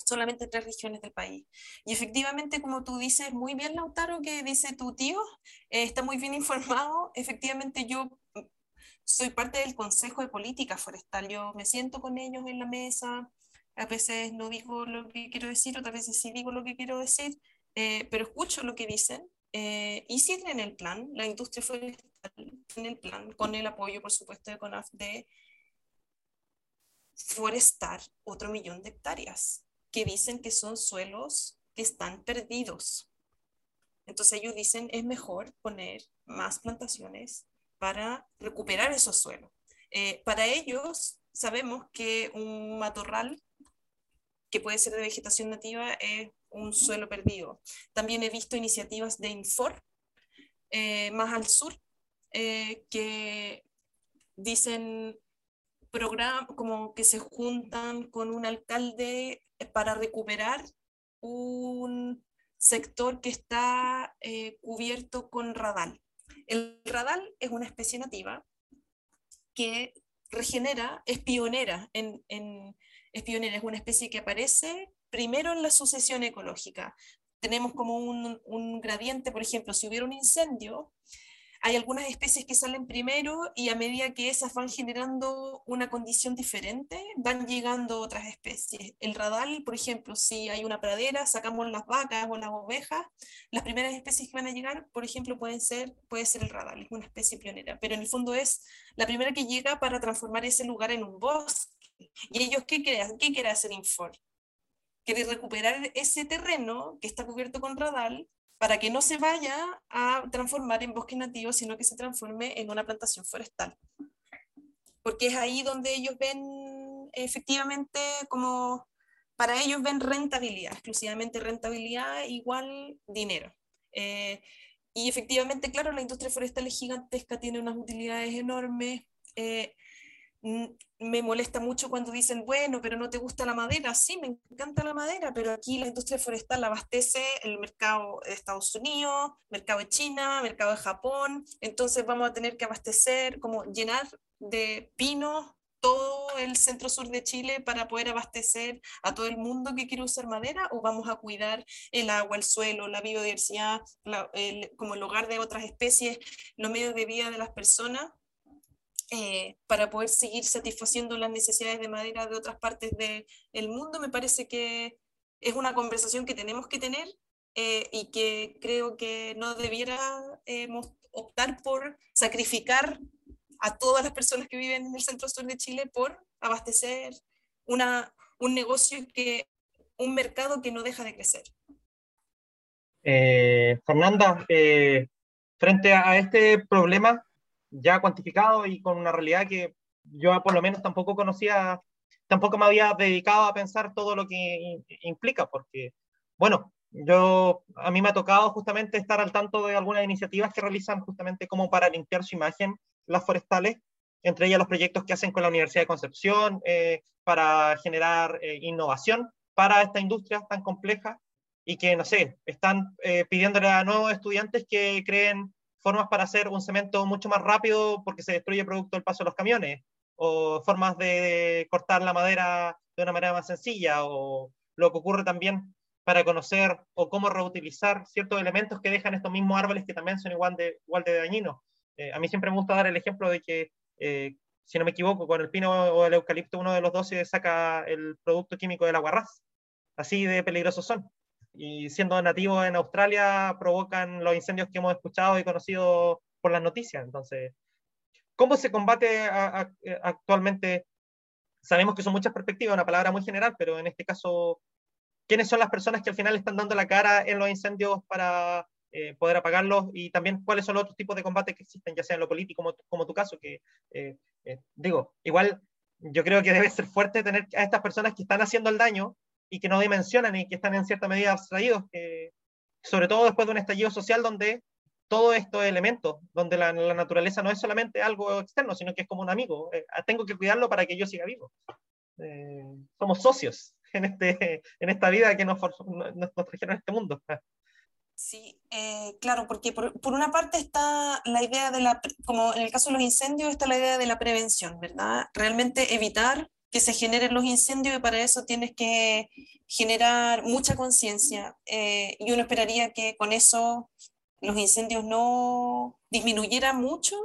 solamente tres regiones del país. Y efectivamente, como tú dices muy bien, Lautaro, que dice tu tío, eh, está muy bien informado. Efectivamente, yo soy parte del Consejo de Política Forestal. Yo me siento con ellos en la mesa. A veces no digo lo que quiero decir, otras veces sí digo lo que quiero decir, eh, pero escucho lo que dicen. Eh, y sí tienen el plan, la industria forestal tiene el plan, con el apoyo, por supuesto, de CONAF, de forestar otro millón de hectáreas, que dicen que son suelos que están perdidos. Entonces ellos dicen, es mejor poner más plantaciones para recuperar esos suelos. Eh, para ellos, sabemos que un matorral que puede ser de vegetación nativa es un suelo perdido. También he visto iniciativas de Infor, eh, más al sur, eh, que dicen programas como que se juntan con un alcalde para recuperar un sector que está cubierto con radal. El radal es una especie nativa que regenera, es pionera, en, es pionera, es una especie que aparece primero en la sucesión ecológica. Tenemos como un gradiente, por ejemplo, si hubiera un incendio, hay algunas especies que salen primero y a medida que esas van generando una condición diferente, van llegando otras especies. El radal, por ejemplo, si hay una pradera, sacamos las vacas o las ovejas, las primeras especies que van a llegar, por ejemplo, pueden ser, puede ser el radal, es una especie pionera, pero en el fondo es la primera que llega para transformar ese lugar en un bosque. ¿Y ellos qué quieren, qué quiere hacer Infor? Quiere recuperar ese terreno que está cubierto con radal para que no se vaya a transformar en bosque nativo, sino que se transforme en una plantación forestal. Porque es ahí donde ellos ven efectivamente como, para ellos ven rentabilidad, exclusivamente rentabilidad igual dinero. Eh, y efectivamente, claro, la industria forestal es gigantesca, tiene unas utilidades enormes. Eh, me molesta mucho cuando dicen, bueno, pero no te gusta la madera. Sí, me encanta la madera, pero aquí la industria forestal abastece el mercado de Estados Unidos, mercado de China, mercado de Japón. Entonces vamos a tener que abastecer, como llenar de pinos todo el centro sur de Chile para poder abastecer a todo el mundo que quiere usar madera o vamos a cuidar el agua, el suelo, la biodiversidad, como el hogar de otras especies, los medios de vida de las personas eh, para poder seguir satisfaciendo las necesidades de madera de otras partes del mundo, me parece que es una conversación que tenemos que tener eh, y que creo que no debiéramos optar por sacrificar a todas las personas que viven en el centro sur de Chile por abastecer una, un negocio que, un mercado que no deja de crecer. Eh, Fernanda, frente a este problema, ya cuantificado y con una realidad que yo por lo menos tampoco conocía, tampoco me había dedicado a pensar todo lo que implica, porque, bueno, yo, a mí me ha tocado justamente estar al tanto de algunas iniciativas que realizan justamente como para limpiar su imagen las forestales, entre ellas los proyectos que hacen con la Universidad de Concepción eh, para generar eh, innovación para esta industria tan compleja y que, no sé, están eh, pidiéndole a nuevos estudiantes que creen formas para hacer un cemento mucho más rápido porque se destruye producto del paso de los camiones, o formas de cortar la madera de una manera más sencilla, o lo que ocurre también para conocer o cómo reutilizar ciertos elementos que dejan estos mismos árboles que también son igual de, igual de dañinos. Eh, a mí siempre me gusta dar el ejemplo de que, eh, si no me equivoco, con el pino o el eucalipto, uno de los dos se saca el producto químico del aguarrás. Así de peligrosos son y siendo nativos en Australia provocan los incendios que hemos escuchado y conocido por las noticias. Entonces, ¿cómo se combate actualmente? Sabemos que son muchas perspectivas, una palabra muy general, pero en este caso, ¿quiénes son las personas que al final están dando la cara en los incendios para eh, poder apagarlos? Y también, ¿cuáles son los otros tipos de combate que existen, ya sea en lo político como, como tu caso? Que, eh, eh, digo, igual yo creo que debe ser fuerte tener a estas personas que están haciendo el daño y que no dimensionan y que están en cierta medida abstraídos, sobre todo después de un estallido social donde todos estos elementos, donde la, naturaleza no es solamente algo externo, sino que es como un amigo. Eh, tengo que cuidarlo para que yo siga vivo. Eh, somos socios en, este, en esta vida que nos, nos, trajeron a este mundo. Sí, eh, claro, porque por, por, una parte está la idea de la, como en el caso de los incendios, está la idea de la prevención, ¿verdad? Realmente evitar que se generen los incendios y para eso tienes que generar mucha conciencia. Eh, y uno esperaría que con eso los incendios no disminuyeran mucho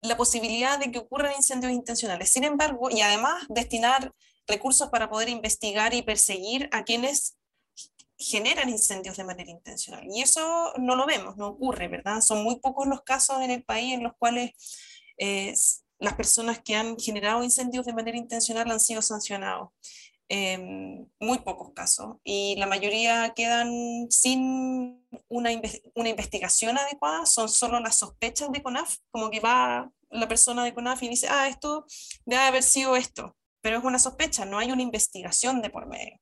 la posibilidad de que ocurran incendios intencionales. Sin embargo, y además destinar recursos para poder investigar y perseguir a quienes generan incendios de manera intencional. Y eso no lo vemos, no ocurre, ¿verdad? Son muy pocos los casos en el país en los cuales eh, las personas que han generado incendios de manera intencional han sido sancionados. Em, muy pocos casos. Y la mayoría quedan sin una, una investigación adecuada, son solo las sospechas de CONAF, como que va la persona de CONAF y dice, ah, esto debe haber sido esto, pero es una sospecha, no hay una investigación de por medio.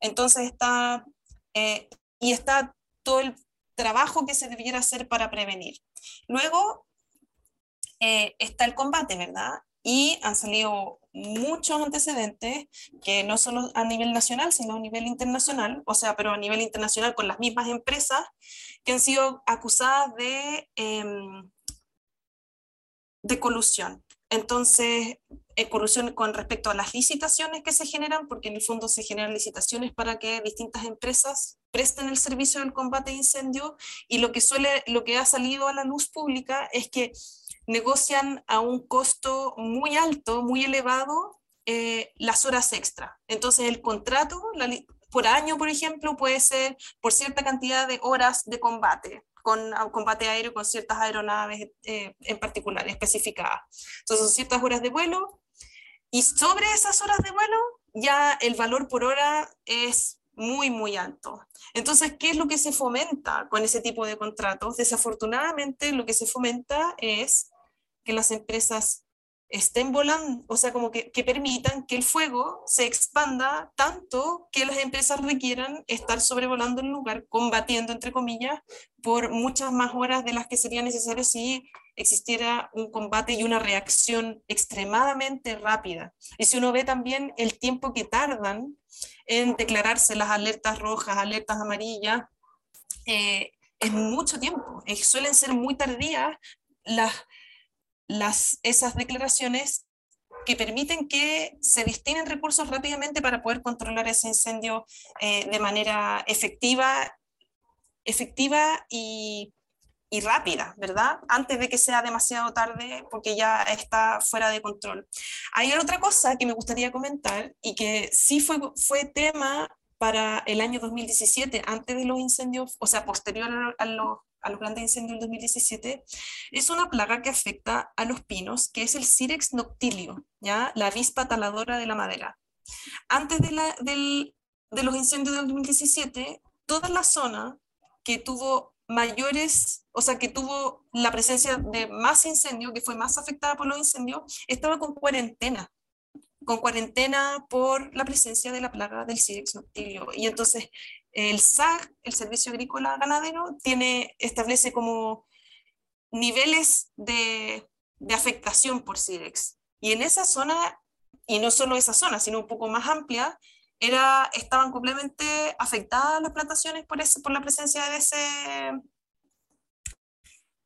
Entonces está, eh, y está todo el trabajo que se debiera hacer para prevenir. Luego eh, está el combate, ¿verdad? Y han salido muchos antecedentes que no solo a nivel nacional, sino a nivel internacional, o sea, pero a nivel internacional con las mismas empresas que han sido acusadas de, em, de colusión. Entonces, eh, colusión con respecto a las licitaciones que se generan, porque en el fondo se generan licitaciones para que distintas empresas presten el servicio del combate de incendio y lo que suele, lo que ha salido a la luz pública es que negocian a un costo muy alto, muy elevado, eh, las horas extra. Entonces el contrato por año, por ejemplo, puede ser por cierta cantidad de horas de combate con combate aéreo con ciertas aeronaves eh, en particular, especificadas. Entonces, son ciertas horas de vuelo y sobre esas horas de vuelo ya el valor por hora es muy, muy alto. Entonces, ¿qué es lo que se fomenta con ese tipo de contratos? Desafortunadamente, lo que se fomenta es que las empresas estén volando, o sea, como que, permitan que el fuego se expanda tanto que las empresas requieran estar sobrevolando el lugar, combatiendo, entre comillas, por muchas más horas de las que sería necesario si existiera un combate y una reacción extremadamente rápida. Y si uno ve también el tiempo que tardan en declararse las alertas rojas, alertas amarillas, eh, es mucho tiempo, eh, suelen ser muy tardías las las, esas declaraciones que permiten que se destinen recursos rápidamente para poder controlar ese incendio eh, de manera efectiva, efectiva y, rápida, ¿verdad? Antes de que sea demasiado tarde porque ya está fuera de control. Hay otra cosa que me gustaría comentar y que sí fue, fue tema para el año 2017, antes de los incendios, o sea, posterior a los a los grandes incendios del 2017, es una plaga que afecta a los pinos, que es el Cirex noctilio, ¿ya? la avispa taladora de la madera. Antes de, la, del, de los incendios del 2017, toda la zona que tuvo mayores, o sea, que tuvo la presencia de más incendios, que fue más afectada por los incendios, estaba con cuarentena con cuarentena por la presencia de la plaga del Cirex noctilio. Y entonces el SAG, el Servicio Agrícola Ganadero, tiene, establece como niveles de, de afectación por SIDEX. Y en esa zona, y no solo esa zona, sino un poco más amplia, era, estaban completamente afectadas las plantaciones por, ese, por la presencia de, ese,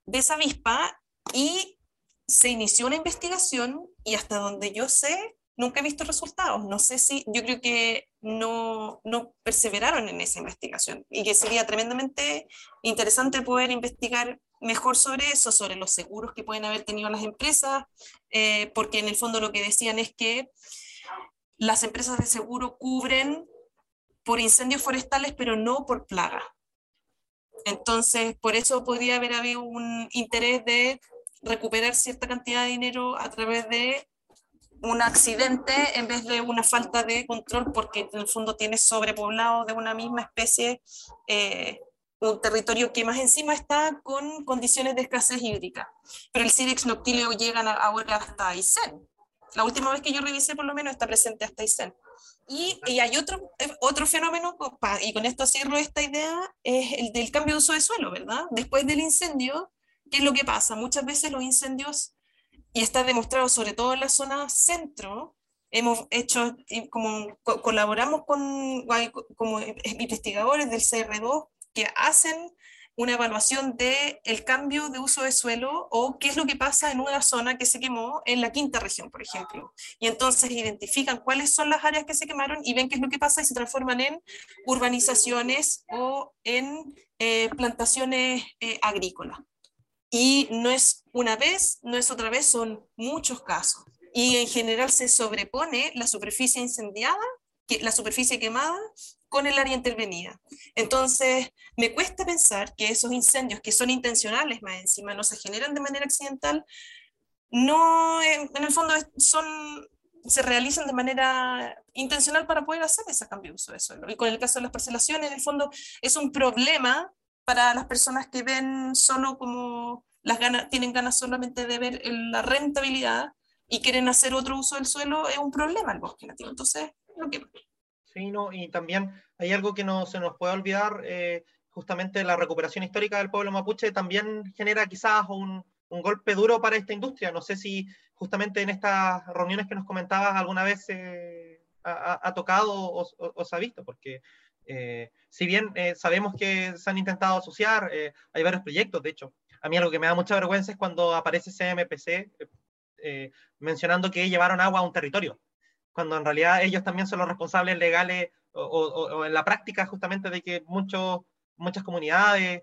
de esa avispa y se inició una investigación y hasta donde yo sé, nunca he visto resultados. No sé si, yo creo que no, no perseveraron en esa investigación y que sería tremendamente interesante poder investigar mejor sobre eso, sobre los seguros que pueden haber tenido las empresas, eh, porque en el fondo lo que decían es que las empresas de seguro cubren por incendios forestales, pero no por plaga. Entonces, por eso podría haber habido un interés de recuperar cierta cantidad de dinero a través de un accidente en vez de una falta de control porque en el fondo tiene sobrepoblado de una misma especie eh, un territorio que más encima está con condiciones de escasez hídrica. Pero el Cirex noctilio llega ahora hasta Aysén. La última vez que yo revisé por lo menos está presente hasta Aysén. Y, y, hay otro, otro fenómeno, y con esto cierro esta idea, es el del cambio de uso de suelo, ¿verdad? Después del incendio, ¿qué es lo que pasa? Muchas veces los incendios y está demostrado sobre todo en la zona centro, hemos hecho, como colaboramos con como investigadores del CR2 que hacen una evaluación de el cambio de uso de suelo o qué es lo que pasa en una zona que se quemó en la quinta región, por ejemplo. Y entonces identifican cuáles son las áreas que se quemaron y ven qué es lo que pasa y se transforman en urbanizaciones o en eh, plantaciones eh, agrícolas. Y no es una vez, no es otra vez, son muchos casos. Y en general se sobrepone la superficie incendiada, la superficie quemada, con el área intervenida. Entonces, me cuesta pensar que esos incendios que son intencionales más encima, no se generan de manera accidental, no, en, el fondo son, se realizan de manera intencional para poder hacer ese cambio de uso de suelo. Y con el caso de las parcelaciones, en el fondo es un problema para las personas que ven solo como las ganas, tienen ganas solamente de ver la rentabilidad y quieren hacer otro uso del suelo, es un problema el bosque nativo. Entonces, lo que Sí, no, y también hay algo que no se nos puede olvidar, eh, justamente la recuperación histórica del pueblo mapuche también genera quizás un, un, golpe duro para esta industria. No sé si justamente en estas reuniones que nos comentabas alguna vez eh, ha, tocado o, se ha visto, porque eh, si bien sabemos que se han intentado asociar, hay varios proyectos, de hecho. A mí algo que me da mucha vergüenza es cuando aparece CMPC mencionando que llevaron agua a un territorio cuando en realidad ellos también son los responsables legales o, en la práctica justamente de que muchas comunidades,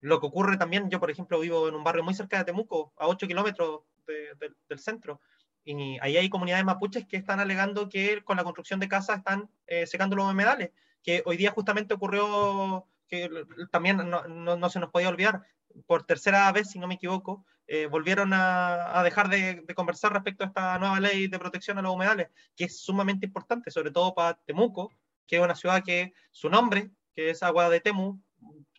lo que ocurre también, yo por ejemplo vivo en un barrio muy cerca de Temuco, a 8 kilómetros del centro, y ahí hay comunidades mapuches que están alegando que con la construcción de casas están eh, secando los humedales, que hoy día justamente ocurrió, que también no, no se nos podía olvidar, por tercera vez, si no me equivoco, eh, volvieron a, dejar de, conversar respecto a esta nueva ley de protección a los humedales, que es sumamente importante, sobre todo para Temuco, que es una ciudad que su nombre, que es Agua de Temu,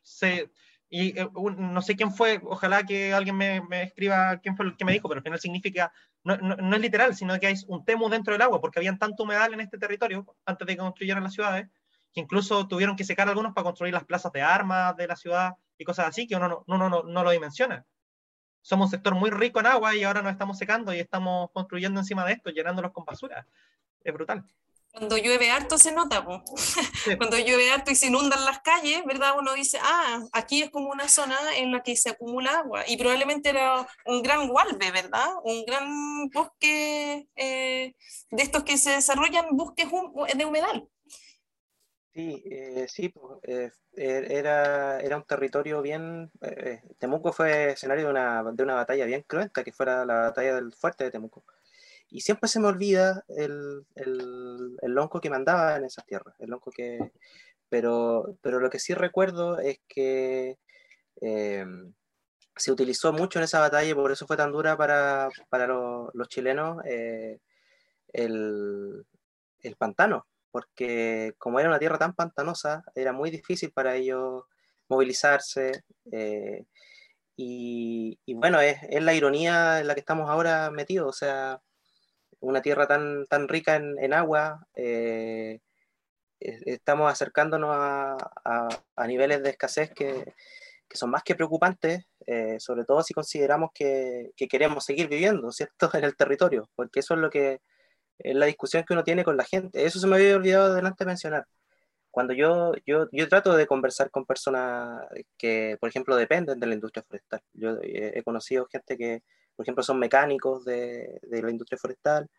se, y eh, no sé quién fue, ojalá que alguien me, escriba quién fue el que me dijo, pero al final significa, no, no, es literal, sino que hay un Temu dentro del agua, porque habían tanto humedal en este territorio antes de que construyeran las ciudades, que incluso tuvieron que secar algunos para construir las plazas de armas de la ciudad y cosas así, que uno no, no, no, no lo dimensiona somos un sector muy rico en agua y ahora nos estamos secando y estamos construyendo encima de esto, llenándolos con basura. Es brutal. Cuando llueve harto se nota, cuando llueve harto y se inundan las calles, ¿verdad? Uno dice, ah, aquí es como una zona en la que se acumula agua y probablemente era un gran gualbe, ¿verdad? Un gran bosque eh, de estos que se desarrollan bosques de humedal. Sí, eh, sí, pues, eh, er, era, era un territorio bien... Eh, Temuco fue escenario de una, de una batalla bien cruenta, que fuera la batalla del fuerte de Temuco. Y siempre se me olvida el, el, el lonco que mandaba en esas tierras, el lonco que... Pero, pero lo que sí recuerdo es que se utilizó mucho en esa batalla y por eso fue tan dura para, para los chilenos el, el pantano porque como era una tierra tan pantanosa, era muy difícil para ellos movilizarse. Eh, y, bueno, es, la ironía en la que estamos ahora metidos, o sea, una tierra tan, tan rica en, agua, eh, estamos acercándonos a, niveles de escasez que, son más que preocupantes, eh, sobre todo si consideramos que, que, queremos seguir viviendo, ¿cierto?, en el territorio, porque eso es lo que es la discusión que uno tiene con la gente. Eso se me había olvidado delante mencionar. Cuando yo, yo, yo trato de conversar con personas que, por ejemplo, dependen de la industria forestal. Yo he conocido gente que, por ejemplo, son mecánicos de, de la industria forestal,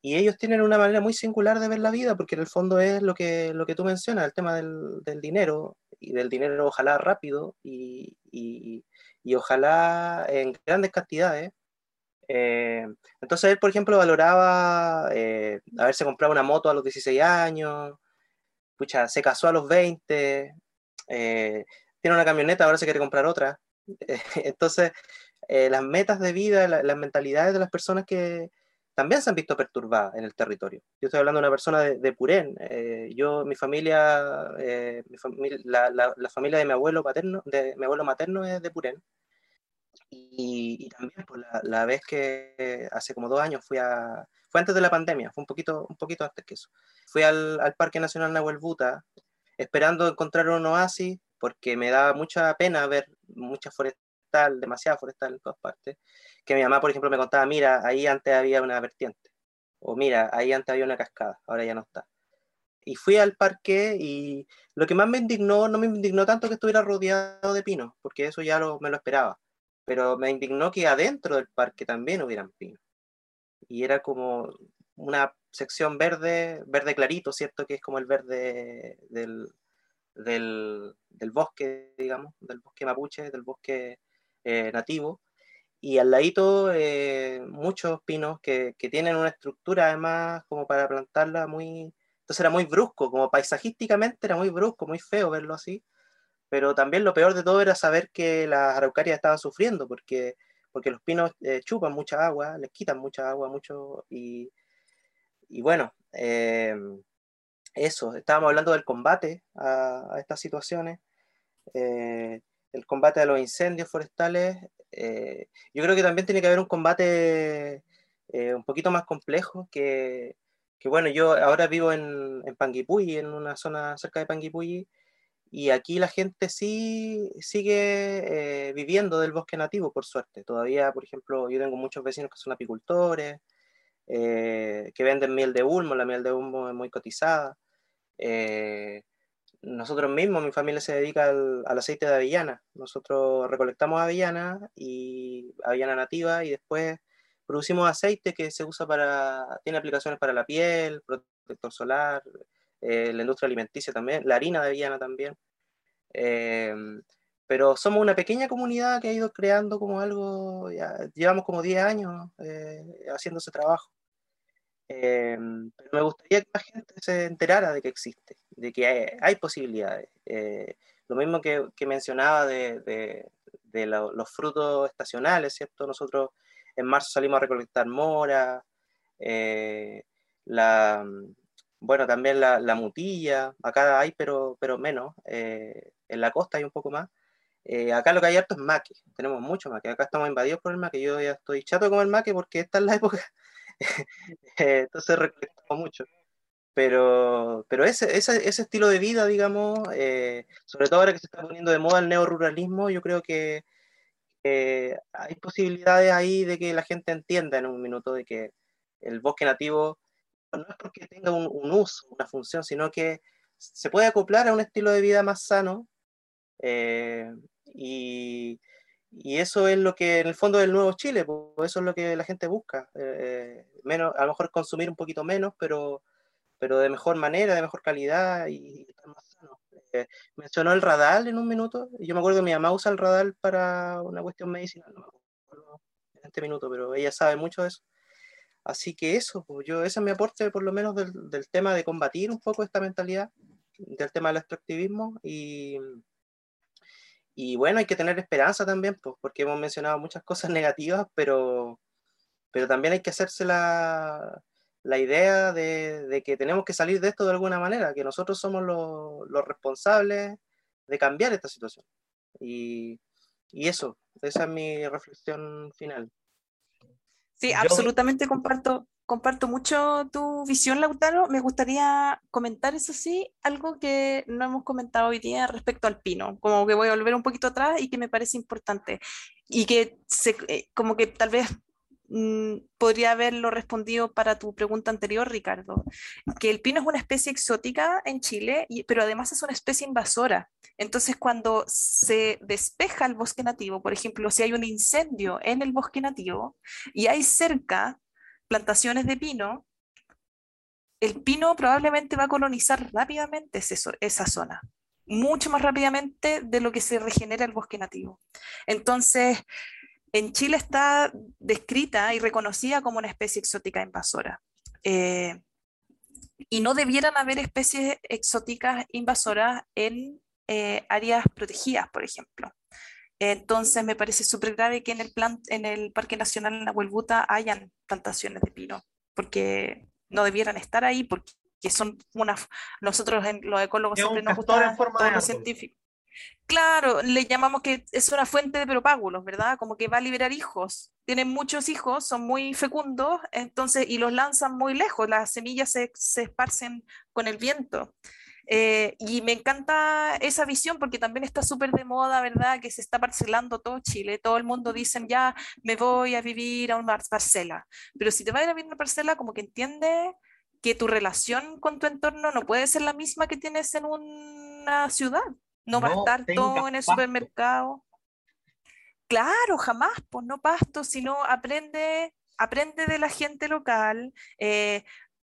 y ellos tienen una manera muy singular de ver la vida, porque en el fondo es lo que, lo que tú mencionas, el tema del, del dinero, y del dinero ojalá rápido y, y, y, ojalá en grandes cantidades, eh, entonces él, por ejemplo, valoraba eh, haberse comprado una moto a los 16 años, pucha, se casó a los 20, eh, tiene una camioneta, ahora se quiere comprar otra. Entonces, las metas de vida, las mentalidades de las personas que también se han visto perturbadas en el territorio. Yo estoy hablando de una persona de, de Purén. yo, mi familia, la, la, familia de mi abuelo paterno, de mi abuelo materno es de Purén. Y, también pues, la, vez que hace como dos años fui a, fue antes de la pandemia, fue un poquito, un poquito antes que eso. Fui al, al Parque Nacional Nahuel Buta esperando encontrar un oasis porque me daba mucha pena ver mucha forestal, demasiada forestal en todas partes. Que mi mamá, por ejemplo, me contaba, mira, ahí antes había una vertiente. O mira, ahí antes había una cascada, ahora ya no está. y fui al parque y lo que más me indignó, no me indignó tanto que estuviera rodeado de pinos, porque eso ya me lo esperaba, pero me indignó que adentro del parque también hubieran pinos. Y era como una sección verde, verde clarito, ¿cierto? Que es como el verde del, del, bosque, digamos, del bosque mapuche, del bosque eh, nativo. Y al ladito eh, muchos pinos que, que, tienen una estructura además como para plantarla muy... Entonces era muy brusco, como paisajísticamente era muy brusco, muy feo verlo así. Pero también lo peor de todo era saber que las araucarias estaban sufriendo porque, porque los pinos eh, chupan mucha agua, les quitan mucha agua, mucho... Y, y bueno, eso, estábamos hablando del combate a, estas situaciones, eh, el combate a los incendios forestales. Eh, yo creo que también tiene que haber un combate un poquito más complejo que, que, bueno, yo ahora vivo en, en Panguipulli, en una zona cerca de Panguipulli, y aquí la gente sí sigue viviendo del bosque nativo, por suerte. Todavía, por ejemplo, yo tengo muchos vecinos que son apicultores, que venden miel de ulmo, la miel de ulmo es muy cotizada. Eh, nosotros mismos, mi familia se dedica al, aceite de avellana. Nosotros recolectamos avellana y avellana nativa y después producimos aceite que se usa para, tiene aplicaciones para la piel, protector solar, eh, la industria alimenticia también, la harina de avellana también. Eh, pero somos una pequeña comunidad que ha ido creando como algo, llevamos como 10 años haciendo ese trabajo. Em, pero me gustaría que la gente se enterara de que existe, de que hay, posibilidades. Eh, lo mismo que, que mencionaba de, de, los frutos estacionales, ¿cierto? Nosotros en marzo salimos a recolectar mora, eh, la, bueno, también la, la, mutilla, acá hay, pero, pero menos, eh, en la costa hay un poco más. acá lo que hay harto es maque, tenemos mucho maque, acá estamos invadidos por el maque, yo ya estoy chato con el maque porque esta es la época Entonces recolectamos mucho. Pero, pero ese, ese, ese estilo de vida, digamos, eh, sobre todo ahora que se está poniendo de moda el neoruralismo, yo creo que hay posibilidades ahí de que la gente entienda en un minuto de que el bosque nativo no es porque tenga un, uso, una función, sino que se puede acoplar a un estilo de vida más sano eh, y, y eso es lo que en el fondo del nuevo Chile, eso es lo que la gente busca. Eh, menos, a lo mejor consumir un poquito menos, pero, pero de mejor manera, de mejor calidad y estar más sano. Eh, mencionó el radal en un minuto. Yo me acuerdo que mi mamá usa el radal para una cuestión medicinal, no me acuerdo en este minuto, pero ella sabe mucho de eso. Así que eso, pues yo, ese es mi aporte por lo menos del, del tema de combatir un poco esta mentalidad, del tema del extractivismo y y bueno, hay que tener esperanza también, pues, porque hemos mencionado muchas cosas negativas, pero, pero también hay que hacerse la, la idea de, de, que tenemos que salir de esto de alguna manera, que nosotros somos los, los responsables de cambiar esta situación. Y, y, eso, esa es mi reflexión final. Sí, absolutamente comparto, comparto mucho tu visión, Lautaro. Me gustaría comentar, eso sí, algo que no hemos comentado hoy día respecto al pino, como que voy a volver un poquito atrás y que me parece importante y que se, eh, como que tal vez podría haberlo respondido para tu pregunta anterior, Ricardo, que el pino es una especie exótica en Chile, pero además es una especie invasora. Entonces, cuando se despeja el bosque nativo, por ejemplo, si hay un incendio en el bosque nativo y hay cerca plantaciones de pino, el pino probablemente va a colonizar rápidamente esa zona, mucho más rápidamente de lo que se regenera el bosque nativo. Entonces, en Chile está descrita y reconocida como una especie exótica invasora. Eh, y no debieran haber especies exóticas invasoras en eh, áreas protegidas, por ejemplo. Entonces me parece súper grave que en el, plan, en el Parque Nacional Nahuelbuta hayan plantaciones de pino, porque no debieran estar ahí, porque son una... Nosotros en los ecólogos siempre nos gusta todo lo científico. Claro, le llamamos que es una fuente de propágulos, ¿verdad? Como que va a liberar hijos. Tienen muchos hijos, son muy fecundos, entonces, y los lanzan muy lejos, las semillas se, esparcen con el viento. Eh, y me encanta esa visión porque también está súper de moda, ¿verdad? Que se está parcelando todo Chile. Todo el mundo dice, ya me voy a vivir a una parcela. Pero si te vas a ir a vivir a una parcela, como que entiende que tu relación con tu entorno no puede ser la misma que tienes en una ciudad. No, va a estar todo en el supermercado. Claro, jamás, pues no pasto, sino aprende, aprende de la gente local. Eh,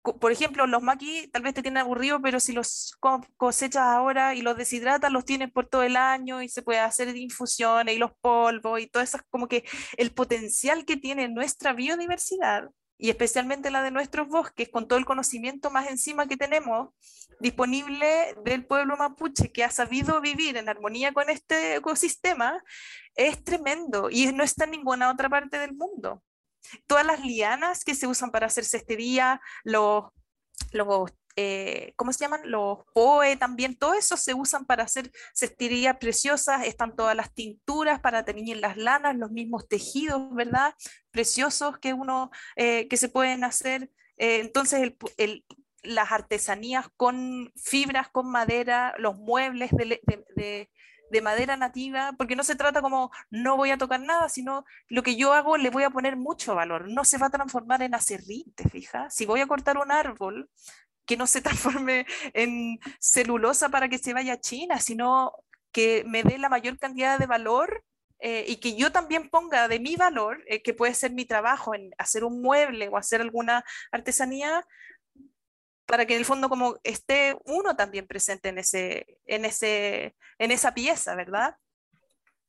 por ejemplo, los maquis tal vez te tienen aburrido, pero si los cosechas ahora y los deshidratas, los tienes por todo el año y se puede hacer infusiones y los polvos y todo eso, como que el potencial que tiene nuestra biodiversidad y especialmente la de nuestros bosques, con todo el conocimiento más encima que tenemos disponible del pueblo mapuche que ha sabido vivir en armonía con este ecosistema, es tremendo y no está en ninguna otra parte del mundo. Todas las lianas que se usan para hacer cestería, los, los eh, ¿cómo se llaman? Los POE también, todo eso se usan para hacer cesterías preciosas, están todas las tinturas para teñir las lanas, los mismos tejidos, ¿verdad? Preciosos que uno, eh, que se pueden hacer. Eh, entonces, las artesanías con fibras, con madera, los muebles de, de madera nativa, porque no se trata como no voy a tocar nada, sino lo que yo hago le voy a poner mucho valor, no se va a transformar en acerrín, ¿te fijas? Si voy a cortar un árbol, que no se transforme en celulosa para que se vaya a China, sino que me dé la mayor cantidad de valor eh, y que yo también ponga de mi valor, eh, que puede ser mi trabajo en hacer un mueble o hacer alguna artesanía, para que en el fondo como esté uno también presente en, ese, en, ese, en esa pieza, ¿verdad?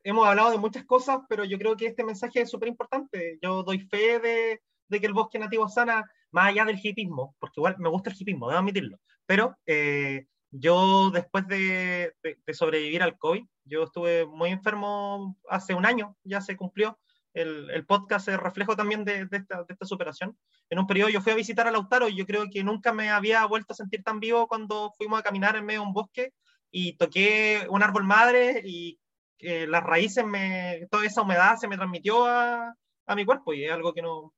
Hemos hablado de muchas cosas, pero yo creo que este mensaje es súper importante. Yo doy fe de, de que el bosque nativo sana más allá del hipismo, porque igual me gusta el hipismo, debo admitirlo, pero eh, yo después de, sobrevivir al COVID, yo estuve muy enfermo hace un año, ya se cumplió, el, el podcast es reflejo también de, esta, de, esta, superación. En un periodo yo fui a visitar a Lautaro y yo creo que nunca me había vuelto a sentir tan vivo cuando fuimos a caminar en medio de un bosque y toqué un árbol madre y eh, las raíces, me, toda esa humedad se me transmitió a, a mi cuerpo y es algo que no,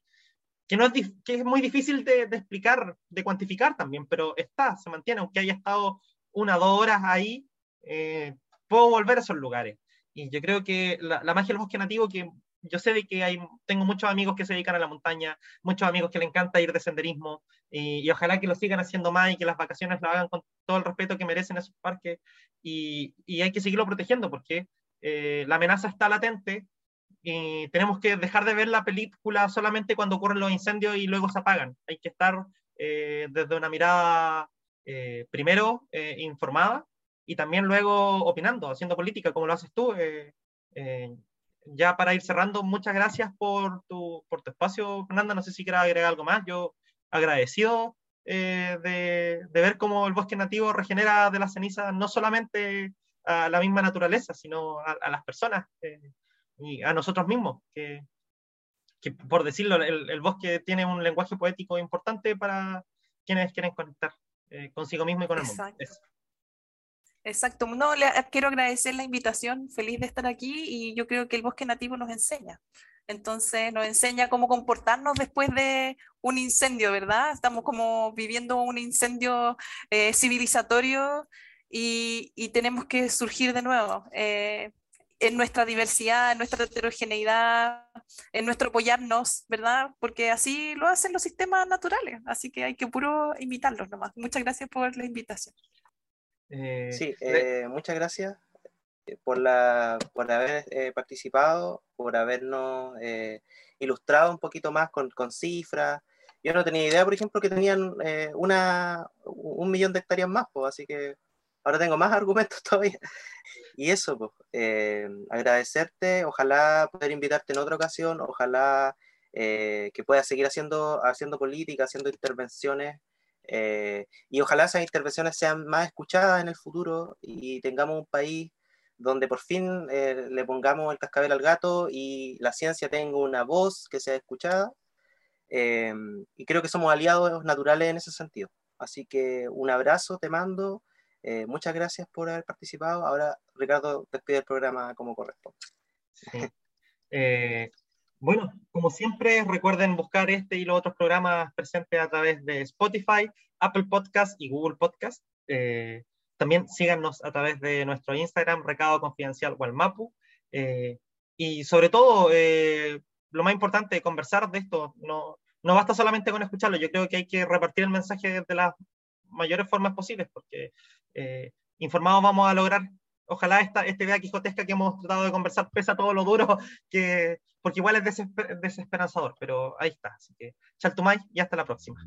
que, no es, que es muy difícil de, explicar, de cuantificar también, pero está, se mantiene, aunque haya estado una o dos horas ahí, eh, puedo volver a esos lugares. Y yo creo que la, magia del bosque nativo, que yo sé de que hay, tengo muchos amigos que se dedican a la montaña, muchos amigos que le encanta ir de senderismo, y, ojalá que lo sigan haciendo más y que las vacaciones lo hagan con todo el respeto que merecen esos parques, y, y hay que seguirlo protegiendo porque eh, la amenaza está latente, y tenemos que dejar de ver la película solamente cuando ocurren los incendios y luego se apagan. Hay que estar eh, desde una mirada eh, primero eh, informada y también luego opinando, haciendo política como lo haces tú. ya para ir cerrando, muchas gracias por tu, por tu espacio, Fernanda. No sé si quieres agregar algo más. Yo agradecido de, de, ver cómo el bosque nativo regenera de las cenizas no solamente a la misma naturaleza, sino a, a las personas y a nosotros mismos, que, que por decirlo, el, el, bosque tiene un lenguaje poético importante para quienes quieren conectar eh, consigo mismo y con el mundo. Exacto. No, le, quiero agradecer la invitación, feliz de estar aquí y yo creo que el bosque nativo nos enseña. Entonces nos enseña cómo comportarnos después de un incendio, ¿verdad? Estamos como viviendo un incendio eh, civilizatorio y, y, tenemos que surgir de nuevo. Eh, en nuestra diversidad, en nuestra heterogeneidad, en nuestro apoyarnos, ¿verdad? Porque así lo hacen los sistemas naturales, así que hay que puro imitarlos nomás. Muchas gracias por la invitación. Eh, sí, eh, muchas gracias eh, por, la, por haber participado, por habernos ilustrado un poquito más con, con, cifras. Yo no tenía idea, por ejemplo, que tenían una, un millón de hectáreas más, pues, así que ahora tengo más argumentos todavía. Y eso, pues, eh, agradecerte, ojalá poder invitarte en otra ocasión, ojalá eh, que puedas seguir haciendo, haciendo política, haciendo intervenciones, eh, y ojalá esas intervenciones sean más escuchadas en el futuro y tengamos un país donde por fin le pongamos el cascabel al gato y la ciencia tenga una voz que sea escuchada. y creo que somos aliados naturales en ese sentido. Así que un abrazo te mando eh, muchas gracias por haber participado. Ahora, Ricardo, despide el programa como corresponde. Eh, bueno, como siempre, recuerden buscar este y los otros programas presentes a través de Spotify, Apple Podcast y Google Podcast. Eh, también síganos a través de nuestro Instagram, Recado Confidencial Walmapu. y sobre todo, lo más importante, conversar de esto. No, no basta solamente con escucharlo, yo creo que hay que repartir el mensaje de las mayores formas posibles, porque eh, informados vamos a lograr, ojalá esta, esta idea quijotesca que hemos tratado de conversar pesa todo lo duro, que, porque igual es desesperanzador, pero ahí está. Así que, Chaltumay y hasta la próxima.